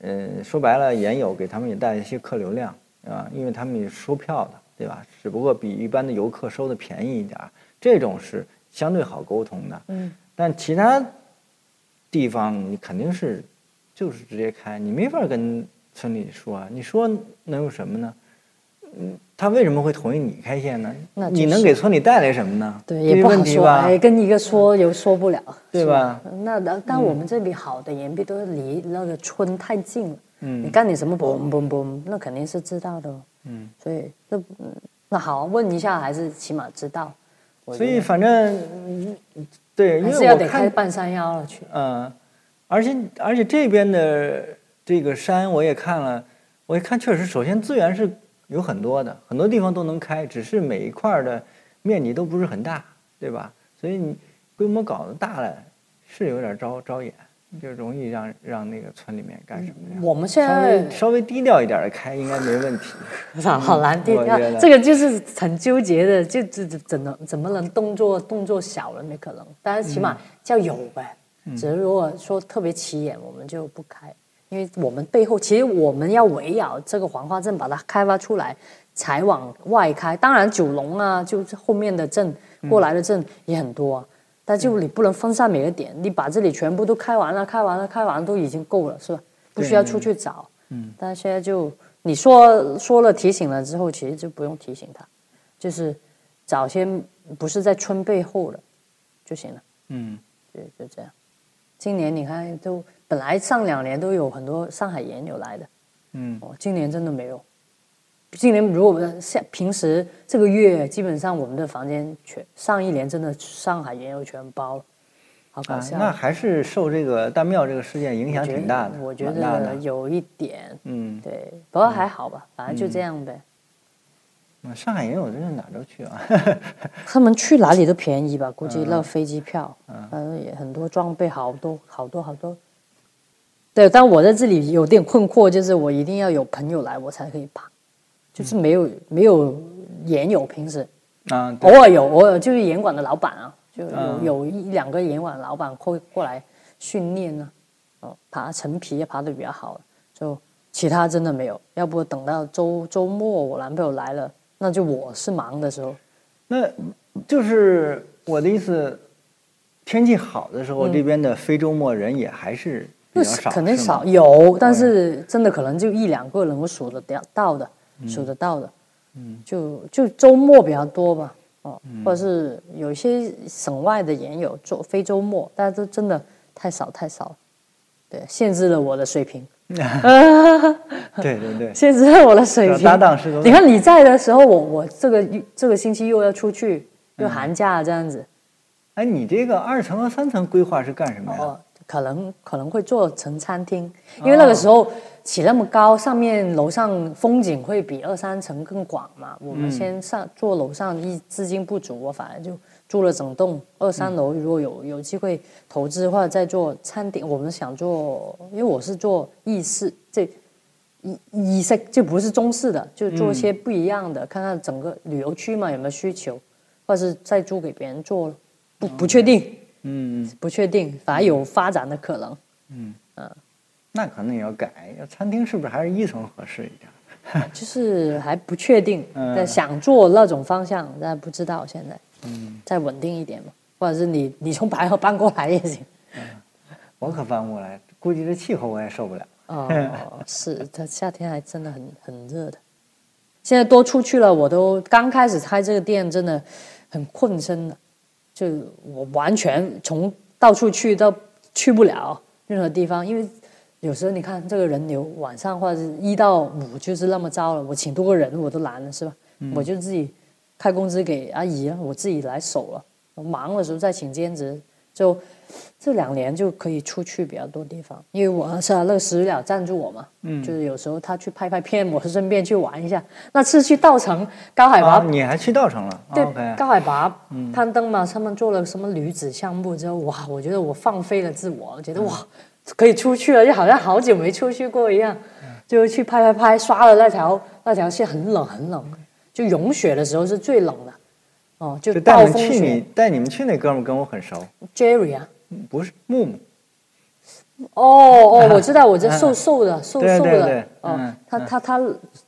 呃，说白了，盐友给他们也带一些客流量啊，因为他们也收票的，对吧？只不过比一般的游客收的便宜一点，这种是相对好沟通的。嗯，但其他地方你肯定是就是直接开，你没法跟村里说啊，你说能有什么呢？嗯，他为什么会同意你开线呢？那就你能给村里带来什么呢？对，也不好说，问题吧哎，跟一个说又说不了，是对吧？那但但我们这里好的岩壁都是离那个村太近了，嗯你干点什么嘣嘣嘣，那肯定是知道的哦，嗯，所以那嗯那好问一下，还是起码知道，所以反正嗯对，因还是要得开半山腰了去，嗯，而且而且这边的这个山我也看了，我一看确实，首先资源是有很多的，很多地方都能开，只是每一块儿的面积都不是很大，对吧？所以你规模搞得大了，是有点招招眼，就容易让让那个村里面干什么呀？我们现稍在微稍微低调一点的开应该没问题。好难低调这个就是很纠结的，就怎怎怎能怎么能动作动作小了没可能，但是起码叫有呗。只是如果说特别起眼，我们就不开，因为我们背后其实我们要围绕这个黄花镇把它开发出来，才往外开。当然九龙啊，就是后面的镇过来的镇也很多、啊，但就你不能分散每个点，你把这里全部都开完了，开完了，开完了都已经够了，是吧？不需要出去找。嗯，但现在就你说说了提醒了之后，其实就不用提醒他，就是找些不是在村背后的就行了，嗯，就就这样。今年你看都本来上两年都有很多上海研友来的，嗯，哦，今年真的没有。今年如果我们下平时这个月，基本上我们的房间全上一年真的上海研友全包了，好搞啊，笑。那还是受这个大庙这个事件影响挺大的，我觉。得有一点，嗯，对，不过还好吧，反正就这样呗。嗯上海也有，真是哪都去啊。他们去哪里都便宜吧？估计嗯那飞机票，反正也很多装备，好多好多好多。对，但我在这里有点困惑，就是我一定要有朋友来，我才可以爬，就是没有没有研友，平时啊，偶尔有，偶尔就是严管的老板啊，就有、嗯有一两个严管的老板会过来训练呢、哦，爬陈皮也爬的比较好，就其他真的没有。要不等到周周末我男朋友来了，那就我是忙的时候，那就是我的意思，天气好的时候，这边的非周末人也还是比那是较少，肯定少有，但是真的可能就一两个能够数得掉到的，数得到的，嗯，就就周末比较多吧，哦，或者是有一些省外的也有做非周末，但是真的太少太少了，对，限制了我的水平，对对对，限制了我的水平。搭档是你看你在的时候，我我这个这个星期又要出去，又寒假这样子，哎，你这个二层和三层规划是干什么呀？哦，可能可能会做成餐厅，因为那个时候起那么高，上面楼上风景会比二三层更广嘛。我们先上做楼上，一资金不足，我反而就住了整栋二三楼。如果有有机会投资的话再做餐厅，我们想做，因为我是做意式这。意意式就不是中式的，就做一些不一样的，看看整个旅游区嘛有没有需求，或者是再租给别人做，不不确定。嗯，不确定，反而有发展的可能。那可能也要改，要餐厅是不是还是一层合适一点？就是还不确定，嗯但想做那种方向，但不知道现在。嗯，再稳定一点嘛，或者是你你从白河搬过来也行。我可搬不过来，估计这气候我也受不了。哦，是，它夏天还真的很很热的。现在多出去了，我都刚开始开这个店，真的很困身的，就我完全从到处去到去不了任何地方，因为有时候你看这个人流，晚上或者是一到五就是那么糟了，我请多个人我都难了，是吧？我就自己开工资给阿姨了，我自己来守了。我忙的时候再请兼职，就这两年就可以出去比较多地方，因为我是那个石了赞助我嘛，嗯，就是有时候他去拍拍片，我顺便去玩一下。那次去稻城高海拔啊，你还去稻城了对高海拔攀登嘛，他们做了什么女子项目之后，哇，我觉得我放飞了自我，我觉得哇，可以出去了，就好像好久没出去过一样，就去拍拍拍，刷了那条那条线，很冷很冷，就融雪的时候是最冷的，哦，就暴风你们去你带你们去那哥们儿跟我很熟，，Jerry 啊，不是木木，哦哦，我知道，我这瘦瘦的，瘦瘦的。哦嗯，他他他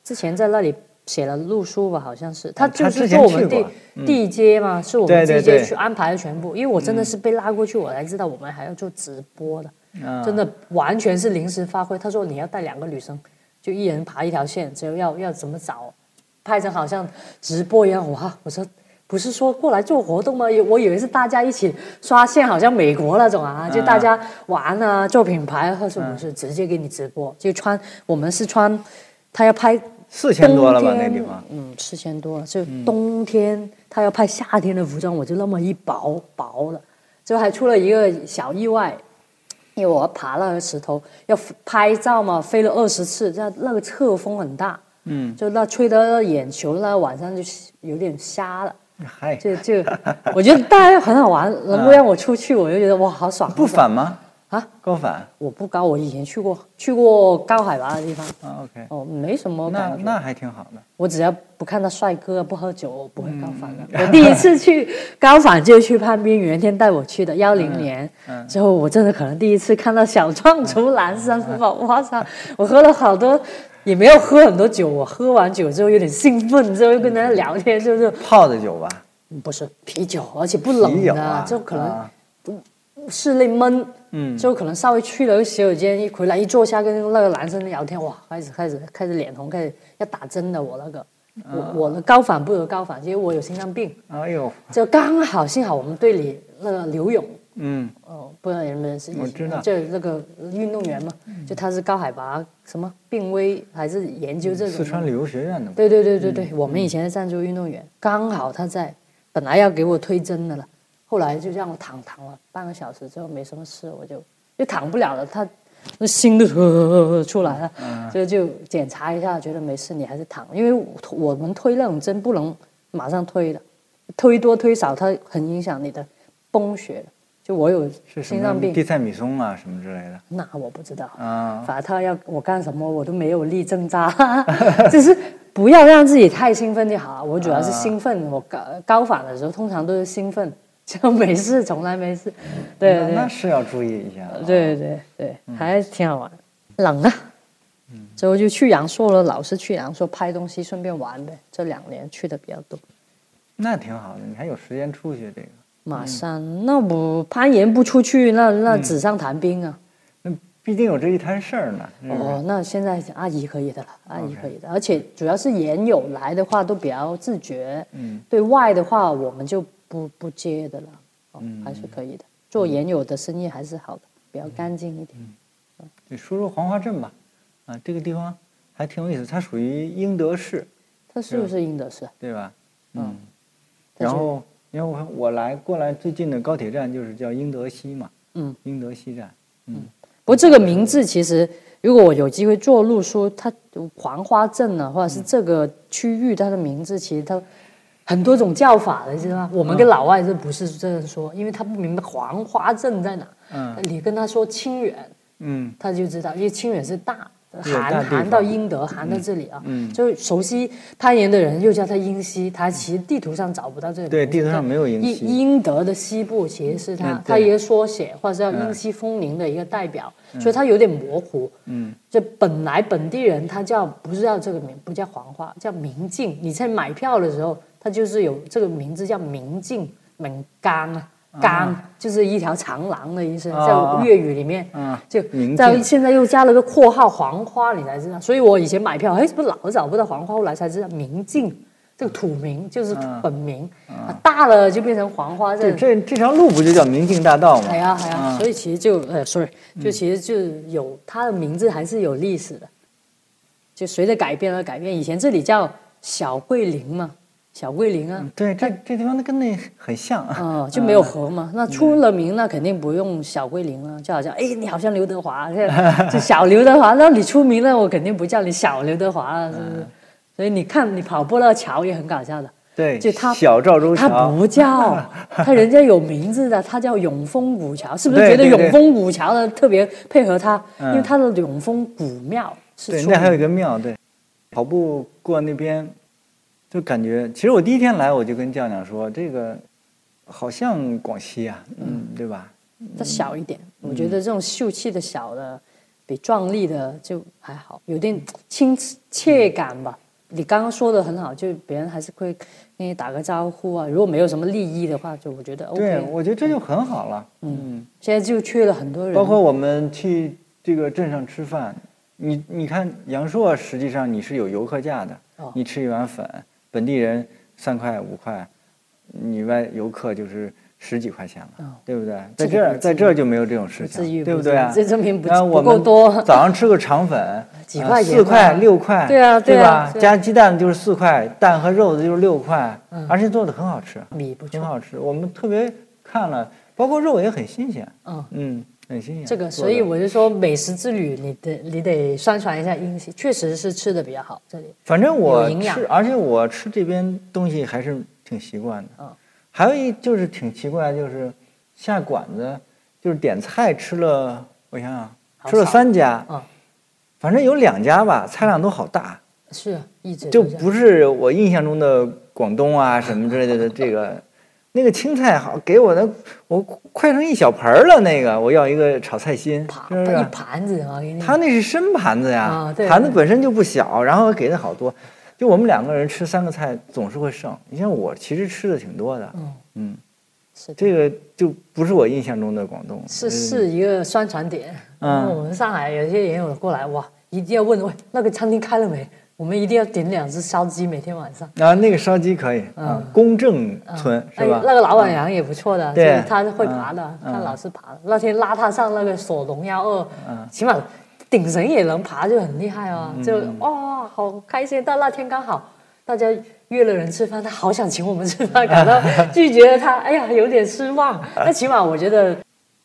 之前在那里写了路书吧，好像是，他就是做我们地地接嘛，是我们地接去安排的全部，因为我真的是被拉过去，我才知道我们还要做直播的，啊真的完全是临时发挥。他说你要带两个女生，就一人爬一条线，只有要要怎么找，拍成好像直播一样，哇！我说。不是说过来做活动吗？我以为是大家一起刷线，好像美国那种啊，就大家玩啊，做品牌。他说不是，直接给你直播，就穿我们是穿，他要拍四千多了吧那地方？嗯，四千多了。就冬天他要拍夏天的服装，我就那么一薄薄了，就还出了一个小意外，因为我要爬那个石头，要拍照嘛，飞了二十次，这样那个侧风很大，嗯，就那吹的眼球，那晚上就有点瞎了。嗨，就就，我觉得大家很好玩，能够让我出去，我就觉得哇，好爽。不反吗？啊？高反我不高，我以前去过，去过高海拔的地方，啊，OK，哦，没什么感觉。那那还挺好的。我只要不看到帅哥、不喝酒，我不会高反的。嗯 我第一次去高反就去攀冰，袁天带我去的，幺零年。嗯之后我真的可能第一次看到小壮出蓝山是吧？哇塞！我喝了好多，也没有喝很多酒。我喝完酒之后有点兴奋，之后又跟大家聊天，就是泡的酒吧，不是啤酒，而且不冷的，就可能啊室内闷。嗯，就可能稍微去了个洗手间，一回来一坐下跟那个男生聊天，哇，开始开始开始脸红，开始要打针的我那个，我我的高反不如高反，因为我有心脏病，哎呦，就刚好幸好我们队里那个刘勇，嗯，哦，不知道你认不认识？我知道。就那个运动员嘛，就他是高海拔什么病危还是研究这种。四川旅游学院的，对对对对对，我们以前的赞助运动员，刚好他在，本来要给我推针的了，后来就让我躺躺了半个小时之后没什么事，我就就躺不了了，他那心都呵出来了，就就检查一下，觉得没事，你还是躺，因为我们推那种针不能马上推的，推多推少它很影响你的崩血，就我有心脏病地，塞米松啊什么之类的那我不知道。啊，反正他要我干什么，我都没有力挣扎，就是不要让自己太兴奋就好了。我主要是兴奋，我高高反的时候通常都是兴奋，就没事，从来没事。对那对那是要注意一下啊。对对对，还挺好玩。冷啊，之后就去阳朔了，老是去阳朔拍东西，顺便玩呗。这两年去的比较多。那挺好的，你还有时间出去这个。马山，那我攀岩不出去，那那纸上谈兵啊。那毕竟有这一摊事儿呢。哦，那现在阿姨可以的了，阿姨可以的，而且主要是岩友来的话都比较自觉，嗯，对外的话我们就不不接的了，哦，嗯还是可以的。做原有的生意还是好的，比较干净一点。你说说黄花镇吧，啊，这个地方还挺有意思，它属于英德市，它是不是英德市？对吧？嗯。然后，因为我我来过来最近的高铁站就是叫英德西嘛，嗯，英德西站，嗯，不过这个名字其实，如果我有机会做路书，它黄花镇呢，或者是这个区域，它的名字其实它很多种叫法的，知道吗？我们跟老外是不是这样说？因为他不明白黄花镇在哪。嗯你跟他说清远，嗯他就知道，因为清远是大，含含到英德，含到这里啊。嗯就熟悉攀岩的人又叫它英西，他其实地图上找不到这个。对地图上没有英西英英德的西部其实是它它一个缩写，或者叫嗯英西风铃的一个代表，所以它有点模糊。嗯就本来本地人他叫不是叫这个名，不叫黄花，叫明镜。你在买票的时候，它就是有这个名字叫明镜，明 gang 啊。gang 就是一条长廊的意思，啊在粤语里面，啊就明在镜现在又加了个括号黄花，你才知道。所以我以前买票，哎，怎么老找不到黄花？后来才知道明镜这个土名就是啊本名，啊大了就变成黄花这。这这条路不就叫明镜大道吗？哎呀哎呀，啊所以其实就呃，sorry，就其实就有它的名字还是有历史的，就随着改变而改变。以前这里叫小桂林嘛，小桂林啊，对，这这地方跟那很像啊。嗯，就没有河嘛。那出了名，那肯定不用小桂林了，就好像哎，你好像刘德华，这这小刘德华。那你出名了，我肯定不叫你小刘德华了，是不是？所以你看，你跑步那个桥也很搞笑的，对，就他小赵州桥他，不叫，他人家有名字的，他叫永丰古桥，是不是觉得永丰古桥的特别配合他？嗯因为他的永丰古庙是对，出那还有一个庙，对，跑步过那边，就感觉，其实我第一天来我就跟酱酱说，这个好像广西啊，嗯，对吧？它小一点，我嗯觉得这种秀气的小的，比壮丽的就还好，有点亲切感吧。你刚刚说的很好，就别人还是会跟你打个招呼啊。如果没有什么利益的话，就我觉得 OK。对，我觉得这就很好了。嗯，现在就缺了很多人，包括我们去这个镇上吃饭，你你看阳朔，实际上你是有游客价的，哦你吃一碗粉，本地人三块五块，你外游客就是十几块钱了，哦对不对？在这儿在这儿就没有这种事情，对不对啊？这证明不够们多早上吃个肠粉，呃几块钱四块六块，对啊对对啊？加鸡蛋就是四块，蛋和肉的就是六块，嗯而且做的很好吃，米不错。很好吃。我们特别看了，包括肉也很新鲜，嗯，嗯，很新颖。这个，所以我就说美食之旅，你得你得宣传一下英西，确实是吃的比较好。这里反正我吃，而且我吃这边东西还是挺习惯的。嗯还有一就是挺奇怪，就是下馆子，就是点菜吃了，我想想，吃了三家，嗯反正有两家吧，菜量都好大，是啊一直就不是我印象中的广东啊什么之类的这个。那个青菜好，给我的我快成一小盆儿了。那个我要一个炒菜心，不是？一盘子啊，给你他那是深盘子呀，盘子本身就不小，然后给的好多。就我们两个人吃三个菜总是会剩。你像我其实吃的挺多的，嗯嗯，是这个就不是我印象中的广东。是是一个宣传点。嗯嗯，我们上海有些人有过来，哇，一定要问喂那个餐厅开了没？我们一定要点两只烧鸡，每天晚上。啊，那个烧鸡可以，嗯，公正村是吧？哎那个老板娘也不错的，对就是她会爬的，嗯她老是爬的。那天拉她上那个锁龙幺二，起码顶绳也能爬，就很厉害哦。嗯就哇，好开心！但那天刚好大家约了人吃饭，他好想请我们吃饭，感到 拒绝了他，哎呀，有点失望。那起码我觉得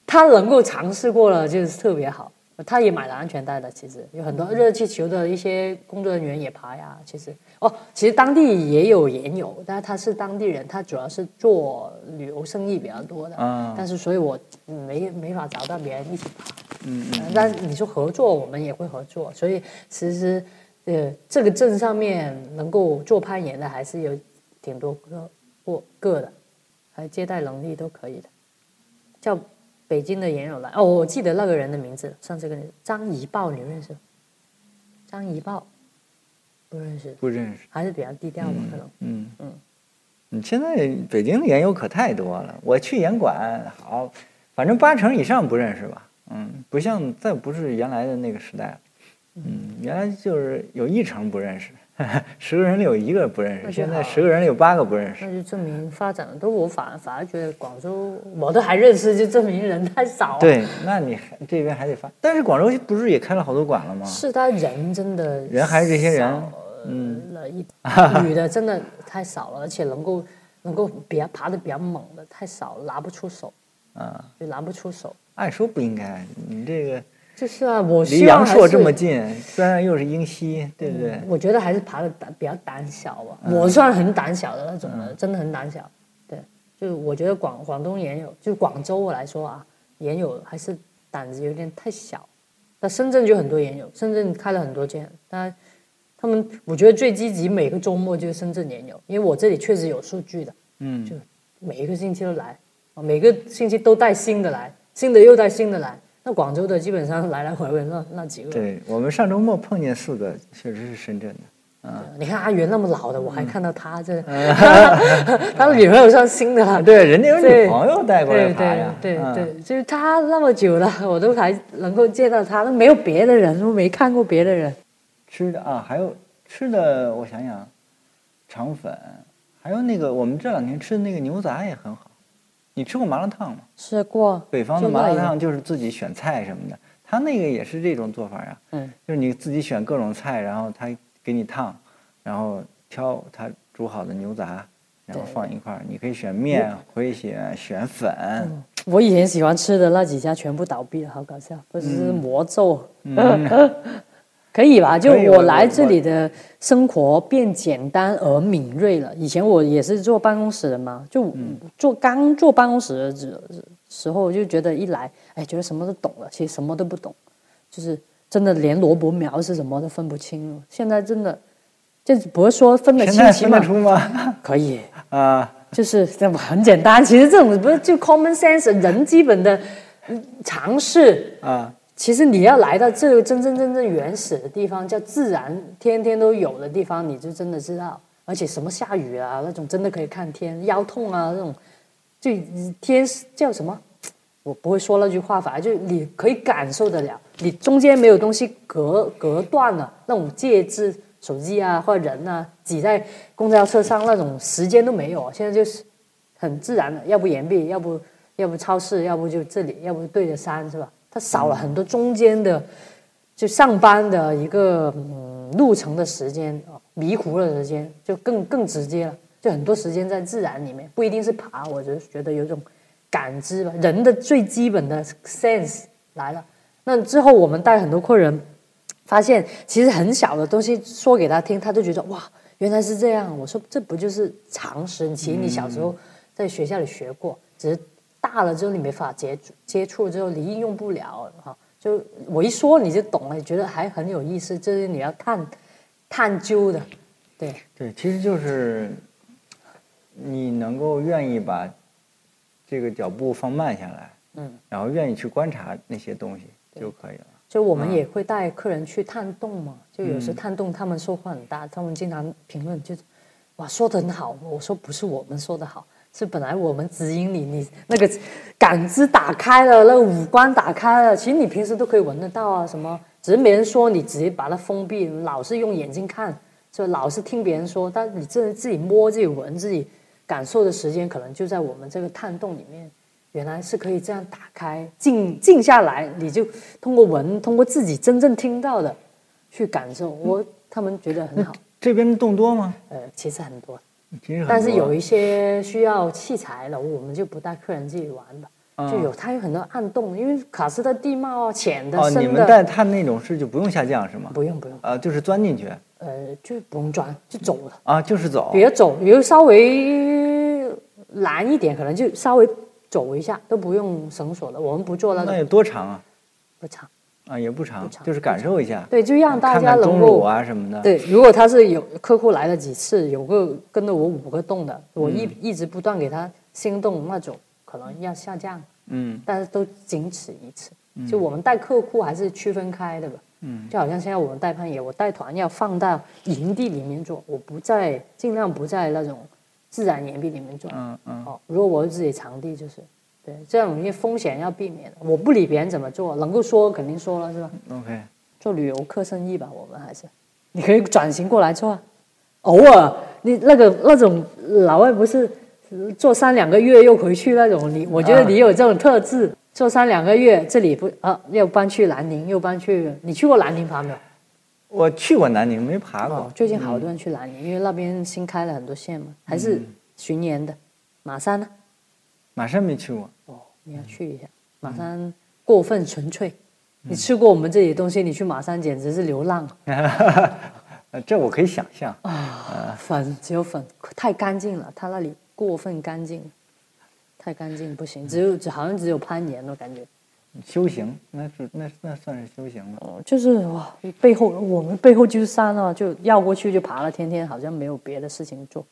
他能够尝试过了，就是特别好。她也买了安全带的，其实有很多热气球的一些工作人员也爬呀。其实哦，其实当地也有研友，但是他是当地人，他主要是做旅游生意比较多的。啊但是所以我没没法找到别人一起爬。嗯嗯，但你说合作，我们也会合作，所以其实呃，这个镇上面能够做攀岩的还是有挺多个过个的，还有接待能力都可以的。叫北京的岩友来哦，我记得那个人的名字，上次跟你张怡豹，你认识？张怡豹不认识，不认识。还是比较低调吧，可能。嗯嗯你现在北京的研友可太多了，我去严管好，反正八成以上不认识吧。嗯，不像再不是原来的那个时代了。嗯，原来就是有一成不认识，十个人里有一个不认识，现在十个人里有八个不认识。那就证明发展了，都我反反而觉得广州我都还认识，就证明人太少。，对，那你还这边还得发，但是广州不是也开了好多馆了吗？是他人真的人还是这些人嗯了 一女的真的太少了，而且能够能够比较爬的比较猛的太少了，拿不出手，啊，就拿不出手。按说不应该，你这个就是啊，我离阳朔这么近，虽然又是英西，对不对？我觉得还是爬的胆比较胆小吧。嗯我算很胆小的那种的，真的很胆小。对，就是我觉得广广东也有，就广州我来说啊，也有还是胆子有点太小。那深圳就很多研友，深圳开了很多间，但他们我觉得最积极，每个周末就是深圳研友，因为我这里确实有数据的，嗯就每一个星期都来，啊，每个星期都带新的来，新的又带新的来。那广州的基本上来来回回那那几个，对我们上周末碰见四个，确实是深圳的。啊，你看阿元那么老的，我还看到他这，嗯他的女朋友算新的了。对，人家有女朋友带过来对爬呀。对对，就是他那么久了，我都还能够见到他，都没有别的人，都没看过别的人。吃的啊，还有吃的，我想想，肠粉，还有那个我们这两天吃的那个牛杂也很好。你吃过麻辣烫吗？吃过北方的麻辣烫就是自己选菜什么的，他那个也是这种做法呀。嗯，就是你自己选各种菜，然后他给你烫，然后挑他煮好的牛杂，然后放一块儿。你可以选面，可以选选粉，我以前喜欢吃的那几家全部倒闭了，好搞笑，不是魔咒。可以吧？就我我来这里的生活变简单而敏锐了。以前我也是坐办公室的嘛，就嗯坐刚坐办公室的时时候，就觉得一来，哎，觉得什么都懂了，其实什么都不懂，就是真的连萝卜苗是什么都分不清了。现在真的，就不是说分得现清，起码在分得出吗？可以。啊，就是这么很简单。其实这种不是就 common sense 人基本的嗯常识。啊，其实你要来到这个真真正正原始的地方，叫自然天天都有的地方，你就真的知道。而且什么下雨啊那种，真的可以看天，腰痛啊那种，就天叫什么？我不会说那句话，反正就你可以感受得了，你中间没有东西隔隔断了，那种介质，手机啊或者人啊挤在公交车上那种时间都没有，现在就是很自然的，要不岩壁，要不要不超市，要不就这里，要不对着山，是吧？它少了很多中间的，就上班的一个嗯路程的时间啊，迷糊的时间就更更直接了，就很多时间在自然里面，不一定是爬，我只是觉得有种感知吧，人的最基本的 sense 来了。那之后我们带很多客人，发现其实很小的东西说给他听，他就觉得哇，原来是这样。我说这不就是常识？其实你小时候在学校里学过，只是大了之后你没法接触，接触之后你应用不了哈。就我一说你就懂了，你觉得还很有意思，这是你要探探究的，对对，其实就是你能够愿意把这个脚步放慢下来，嗯，然后愿意去观察那些东西就可以了。就我们也会带客人去探洞嘛，就有嗯时探洞他们收获很大，他们经常评论就，哇说的很好，我说不是我们说的好，是本来我们指引你，你那个感知打开了，那个五官打开了，其实你平时都可以闻得到啊，什么，只是没人说你直接把它封闭，老是用眼睛看，就老是听别人说，但你真的自己摸、自己闻、自己感受的时间，可能就在我们这个探洞里面。原来是可以这样打开，静静下来，你就通过闻，通过自己真正听到的去感受。我他们觉得很好，这边洞多吗？呃，其实很多但是有一些需要器材的，我们就不带客人自己玩吧。嗯就有它有很多暗洞，因为卡斯特地貌啊，浅的、哦，你深的，们带探那种是就不用下降是吗？不用不用，呃，就是钻进去呃，就不用钻，就走了。啊，就是走别走，比如稍微难一点，可能就稍微走一下，都不用绳索的。我们不做那种那有多长啊？不长。啊，也不长，不长就是感受一下，对，就让大家能够啊什么的。对，如果他是有客户来了几次，有个跟着我五个洞的，我一、一直不断给他心动那种，可能要下降，嗯但是都仅此一次。就我们带客户还是区分开的吧。嗯，就好像现在我们带攀岩，我带团要放到营地里面做，我不在尽量不在那种自然岩壁里面做。嗯嗯，哦，如果我是自己场地，就是对这样容易风险要避免。我不理别人怎么做，能够说肯定说了是吧？OK，做旅游客生意吧，我们还是你可以转型过来做啊。偶尔你那个那种老外不是呃做三两个月又回去那种，你我觉得啊你有这种特质，做三两个月这里不啊又搬去南宁，又搬去你去过南宁爬没有？我去过南宁，没爬过。哦，最近好多人去南宁，因为那边新开了很多线嘛，还是巡演的。马山呢？马山没去过，哦，你要去一下。马山过分纯粹，你吃过我们这里的东西，你去马山简直是流浪。呃 这我可以想象。啊，粉只有粉，太干净了，他那里过分干净，太干净不行，只有只好像只有攀岩的感觉，修行，那是那那算是修行了。哦，就是哇，背后我们背后就是山了，就绕过去就爬了，天天好像没有别的事情做。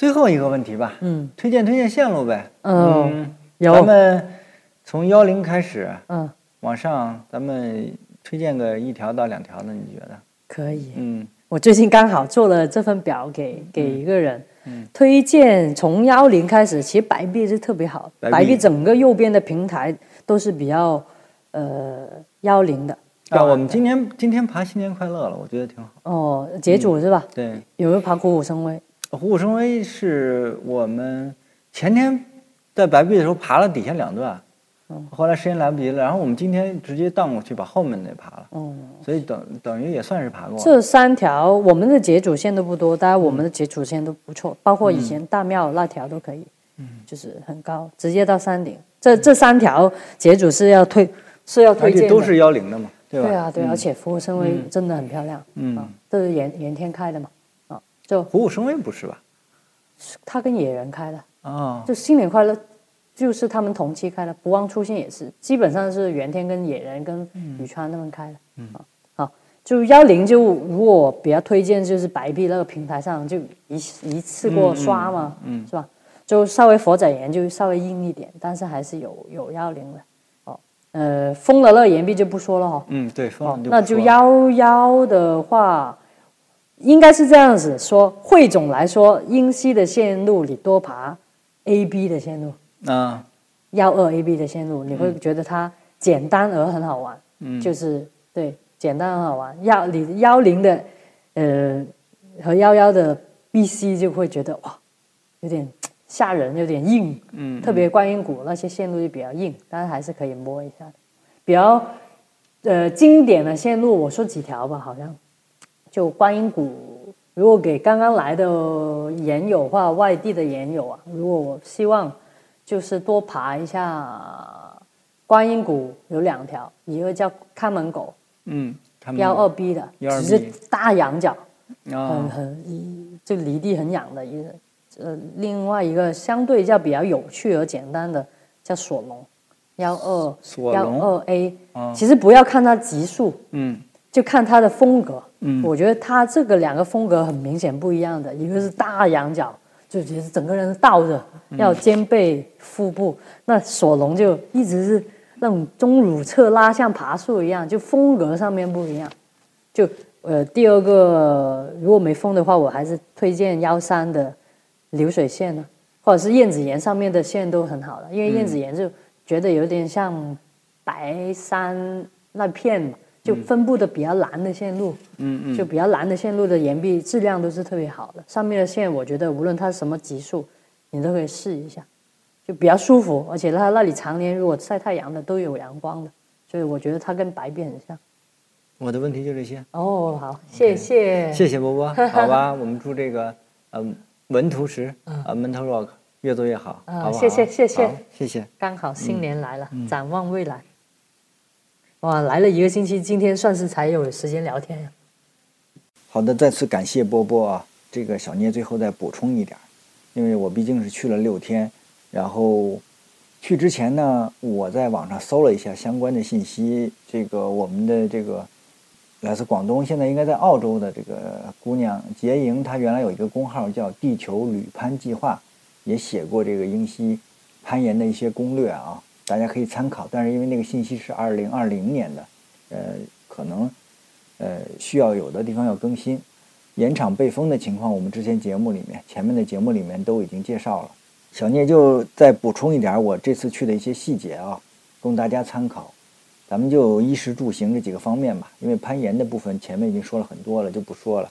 最后一个问题吧，嗯推荐推荐线路呗。嗯，有咱们从幺零开始嗯往上，咱们推荐个一条到两条的，你觉得？可以。嗯我最近刚好做了这份表给给一个人，嗯推荐从幺零开始，其实白币是特别好，白币整个右边的平台都是比较呃幺零的。啊，我们今天今天爬新年快乐了，我觉得挺好。哦，节主是吧？对，有没有爬虎虎生威？虎虎生威是我们前天在白壁的时候爬了底下两段，后来时间来不及了，然后我们今天直接荡过去把后面那爬了，哦，所以等等于也算是爬过了。这三条我们的捷主线都不多，当然我们的捷主线都不错，包括以前大庙那条都可以，嗯，就是很高，直接到山顶。这这三条捷主是要推是要而推荐的，且都是幺零的嘛，对吧？对啊对而且服务生威真的很漂亮，嗯。啊，这是原原天开的嘛，啊，就虎虎生威不是吧？是他跟野人开的，啊，就新年快乐，就是他们同期开的，不忘初心也是，基本上是原天跟野人跟宇川他们开的。嗯，好，就幺零就如果我比较推荐就是白币那个平台上就一一次过刷嘛，嗯嗯是吧？就稍微佛仔岩就稍微硬一点，但是还是有有幺零的。哦，呃，封了那个岩币就不说了哈、嗯，对，说了哦，那就幺幺的话，应该是这样子说。汇总来说，英西的线路你多爬 A B 的线路，啊，幺二 A B 的线路，你会觉得它简单而很好玩。嗯，就是对，简单很好玩。幺你幺零的，呃，和幺幺的 B C 就会觉得哇，有点吓人，有点硬。嗯，特别观音谷那些线路就比较硬，但是还是可以摸一下的。比较呃经典的线路，我说几条吧，好像就观音谷。如果给刚刚来的研友或外地的研友啊，如果我希望就是多爬一下观音谷，有两条，一个叫看门狗，嗯，幺二 B 的，12B 只是大羊角，很啊，很一就离地很远的一个，呃，另外一个相对较比较有趣而简单的叫索隆，幺二幺二 A，啊其实不要看它级数，嗯就看他的风格。嗯我觉得他这个两个风格很明显不一样的，一个是大仰角，就觉得整个人倒着，嗯要肩背腹部；那索隆就一直是那种中乳侧拉，像爬树一样，就风格上面不一样。就呃，第二个如果没风的话，我还是推荐幺三的流水线呢，或者是燕子岩上面的线都很好的，因为燕子岩就觉得有点像白山那片嘛，就分布的比较蓝的线路，嗯嗯，就比较蓝的线路的岩壁质量都是特别好的，上面的线我觉得无论它是什么级数，你都可以试一下，就比较舒服，而且它那里常年如果晒太阳的都有阳光的，所以我觉得它跟白壁很像。我的问题就这些，哦，好，谢谢，谢谢波波，好吧，我们祝这个嗯文图石啊 Mental Rock 越做越好，好？谢谢谢谢。谢谢。刚好新年来了，展望未来。哇，来了一个星期，今天算是才有时间聊天呀。好的，再次感谢波波啊。这个小聂最后再补充一点，因为我毕竟是去了六天，然后去之前呢，我在网上搜了一下相关的信息。这个我们的这个来自广东，现在应该在澳洲的这个姑娘杰莹，她原来有一个公号叫“地球旅攀计划”，也写过这个英西攀岩的一些攻略啊，大家可以参考。但是因为那个信息是二零二零年的，呃，可能呃需要有的地方要更新。岩场被封的情况，我们之前节目里面前面的节目里面都已经介绍了。小聂就再补充一点我这次去的一些细节啊，供大家参考。咱们就衣食住行这几个方面吧，因为攀岩的部分前面已经说了很多了，就不说了。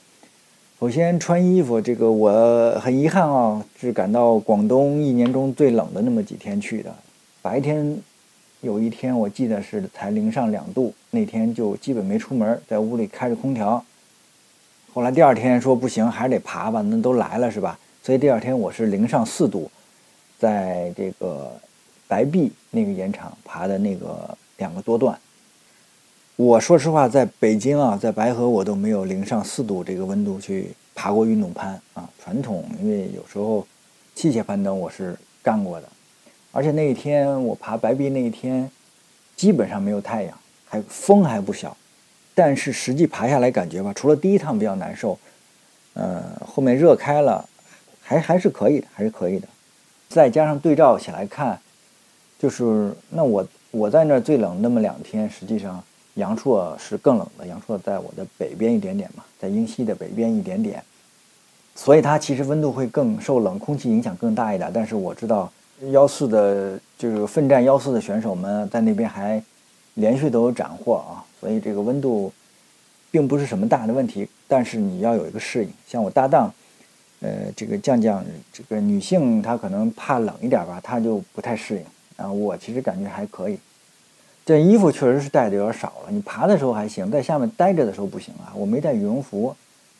首先穿衣服，这个我很遗憾啊，是赶到广东一年中最冷的那么几天去的。白天有一天我记得是才零上两度，那天就基本没出门，在屋里开着空调。后来第二天说不行，还是得爬吧，那都来了是吧？所以第二天我是零上四度，在这个白壁那个岩场爬的那个两个多段。我说实话，在北京啊，在白河我都没有零上四度这个温度去爬过运动攀啊。传统因为有时候器械攀登我是干过的，而且那一天我爬白壁那一天，基本上没有太阳，还风还不小，但是实际爬下来感觉吧，除了第一趟比较难受，呃，后面热开了，还还是可以的，还是可以的。再加上对照起来看，就是那我我在那儿最冷那么两天，实际上阳朔是更冷的，阳朔在我的北边一点点嘛，在英西的北边一点点，所以它其实温度会更受冷空气影响更大一点。但是我知道幺四的就是奋战幺四的选手们在那边还连续都有斩获啊，所以这个温度并不是什么大的问题，但是你要有一个适应。像我搭档，呃，这个酱酱，这个女性她可能怕冷一点吧，她就不太适应，啊，我其实感觉还可以。这衣服确实是带的有点少了，你爬的时候还行，在下面待着的时候不行啊。我没带羽绒服，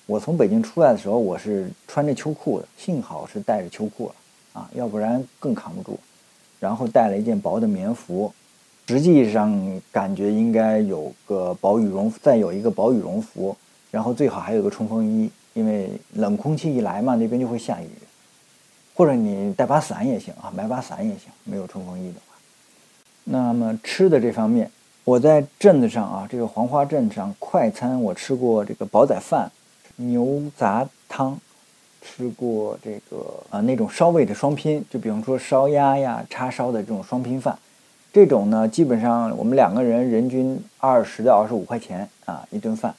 我从北京出来的时候我是穿着秋裤的，幸好是带着秋裤了啊，要不然更扛不住。然后带了一件薄的棉服，实际上感觉应该有个薄羽绒，再有一个薄羽绒服，然后最好还有个冲锋衣，因为冷空气一来嘛，那边就会下雨。或者你带把伞也行啊，买把伞也行，没有冲锋衣的话。那么吃的这方面，我在镇子上啊，这个黄花镇上快餐我吃过这个煲仔饭、牛杂汤，吃过这个啊那种烧味的双拼，就比方说烧鸭呀、叉烧的这种双拼饭，这种呢基本上我们两个人人均二十到二十五块钱啊一顿饭。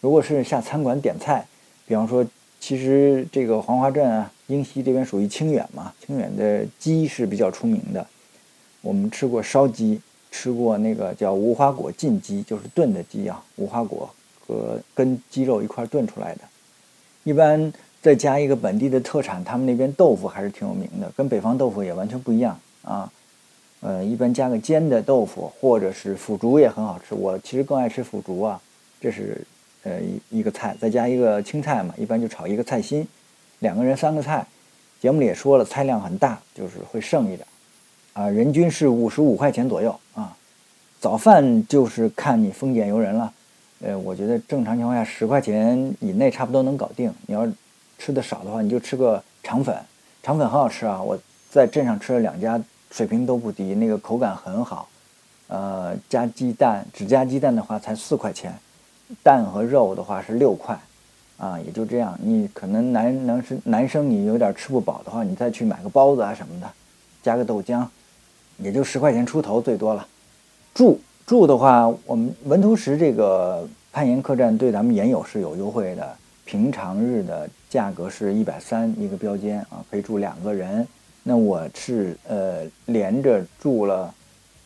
如果是下餐馆点菜，比方说，其实这个黄花镇啊，英西这边属于清远嘛，清远的鸡是比较出名的。我们吃过烧鸡，吃过那个叫无花果浸鸡，就是炖的鸡啊，无花果和跟鸡肉一块炖出来的。一般再加一个本地的特产，他们那边豆腐还是挺有名的，跟北方豆腐也完全不一样啊。呃，一般加个煎的豆腐，或者是腐竹也很好吃。我其实更爱吃腐竹啊，这是呃一一个菜，再加一个青菜嘛，一般就炒一个菜心，两个人三个菜。节目里也说了，菜量很大，就是会剩一点。啊，人均是五十五块钱左右啊。早饭就是看你丰俭由人了，呃，我觉得正常情况下十块钱以内差不多能搞定。你要吃的少的话，你就吃个肠粉，肠粉很好吃啊。我在镇上吃了两家，水平都不低，那个口感很好。呃，加鸡蛋，只加鸡蛋的话才四块钱，蛋和肉的话是六块，啊，也就这样。你可能男男生男生你有点吃不饱的话，你再去买个包子啊什么的，加个豆浆，也就十块钱出头最多了。住住的话，我们文图石这个攀岩客栈对咱们岩友是有优惠的，平常日的价格是一百三一个标间啊，可以住两个人。那我是呃连着住了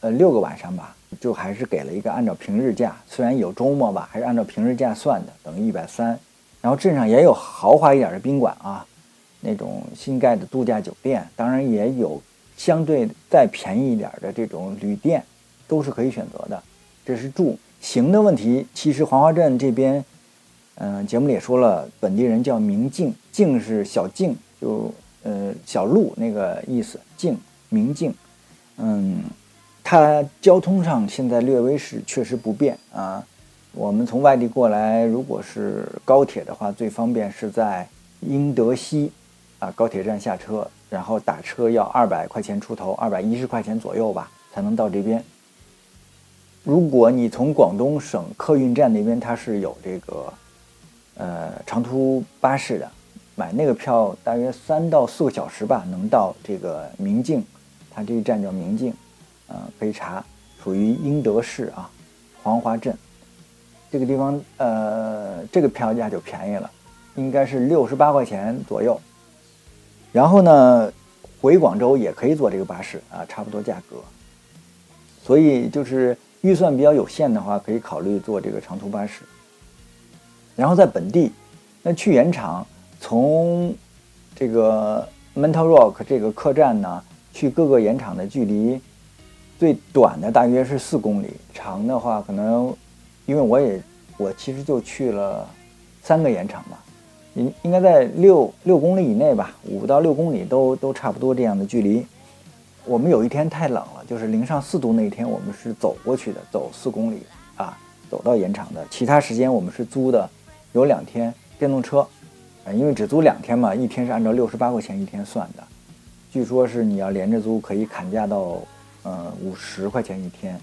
呃六个晚上吧，就还是给了一个按照平日价，虽然有周末吧，还是按照平日价算的，等于一百三。然后镇上也有豪华一点的宾馆啊，那种新盖的度假酒店，当然也有相对再便宜一点的这种旅店，都是可以选择的。这是住行的问题。其实黄花镇这边，嗯、节目里也说了，本地人叫明镜，镜是小镜，就呃小路那个意思，镜明镜。嗯，它交通上现在略微是确实不便啊。我们从外地过来，如果是高铁的话，最方便是在英德西啊高铁站下车，然后打车要二百块钱出头，二百一十块钱左右吧，才能到这边。如果你从广东省客运站那边，它是有这个呃长途巴士的，买那个票大约三到四个小时吧，能到这个明镜，它这一站叫明镜，呃，可以查，属于英德市啊，黄花镇这个地方，呃，这个票价就便宜了，应该是六十八块钱左右。然后呢，回广州也可以坐这个巴士啊，差不多价格。所以就是预算比较有限的话，可以考虑坐这个长途巴士。然后在本地，那去盐场，从这个 Mental Rock 这个客栈呢，去各个盐场的距离，最短的大约是四公里，长的话可能，因为我也我其实就去了三个盐场吧，应应该在六六公里以内吧，五到六公里都都差不多这样的距离。我们有一天太冷了，就是零上四度那一天，我们是走过去的，走四公里啊，走到盐场的。其他时间我们是租的，有两天电动车，啊，因为只租两天嘛，一天是按照六十八块钱一天算的。据说是你要连着租，可以砍价到呃五十块钱一天，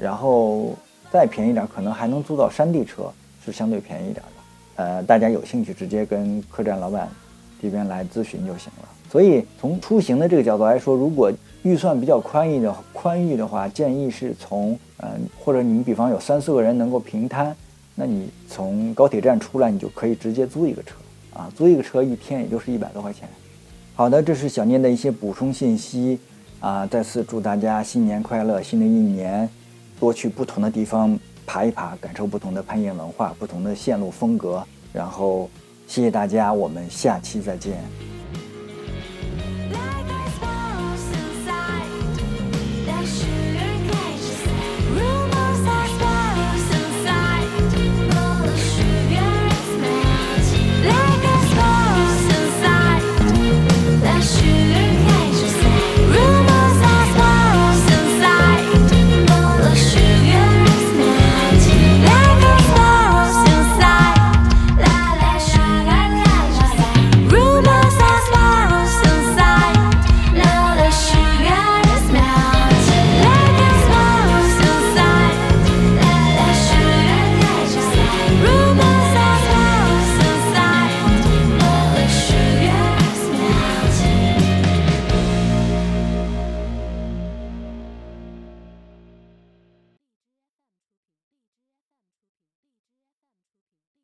然后再便宜点，可能还能租到山地车，是相对便宜一点的。呃，大家有兴趣直接跟客栈老板这边来咨询就行了。所以从出行的这个角度来说，如果预算比较宽裕的宽裕的话，建议是从嗯、或者你们比方有三四个人能够平摊，那你从高铁站出来，你就可以直接租一个车啊，租一个车一天也就是一百多块钱。好的，这是小念的一些补充信息啊，再次祝大家新年快乐，新的一年多去不同的地方爬一爬，感受不同的攀岩文化、不同的线路风格。然后谢谢大家，我们下期再见。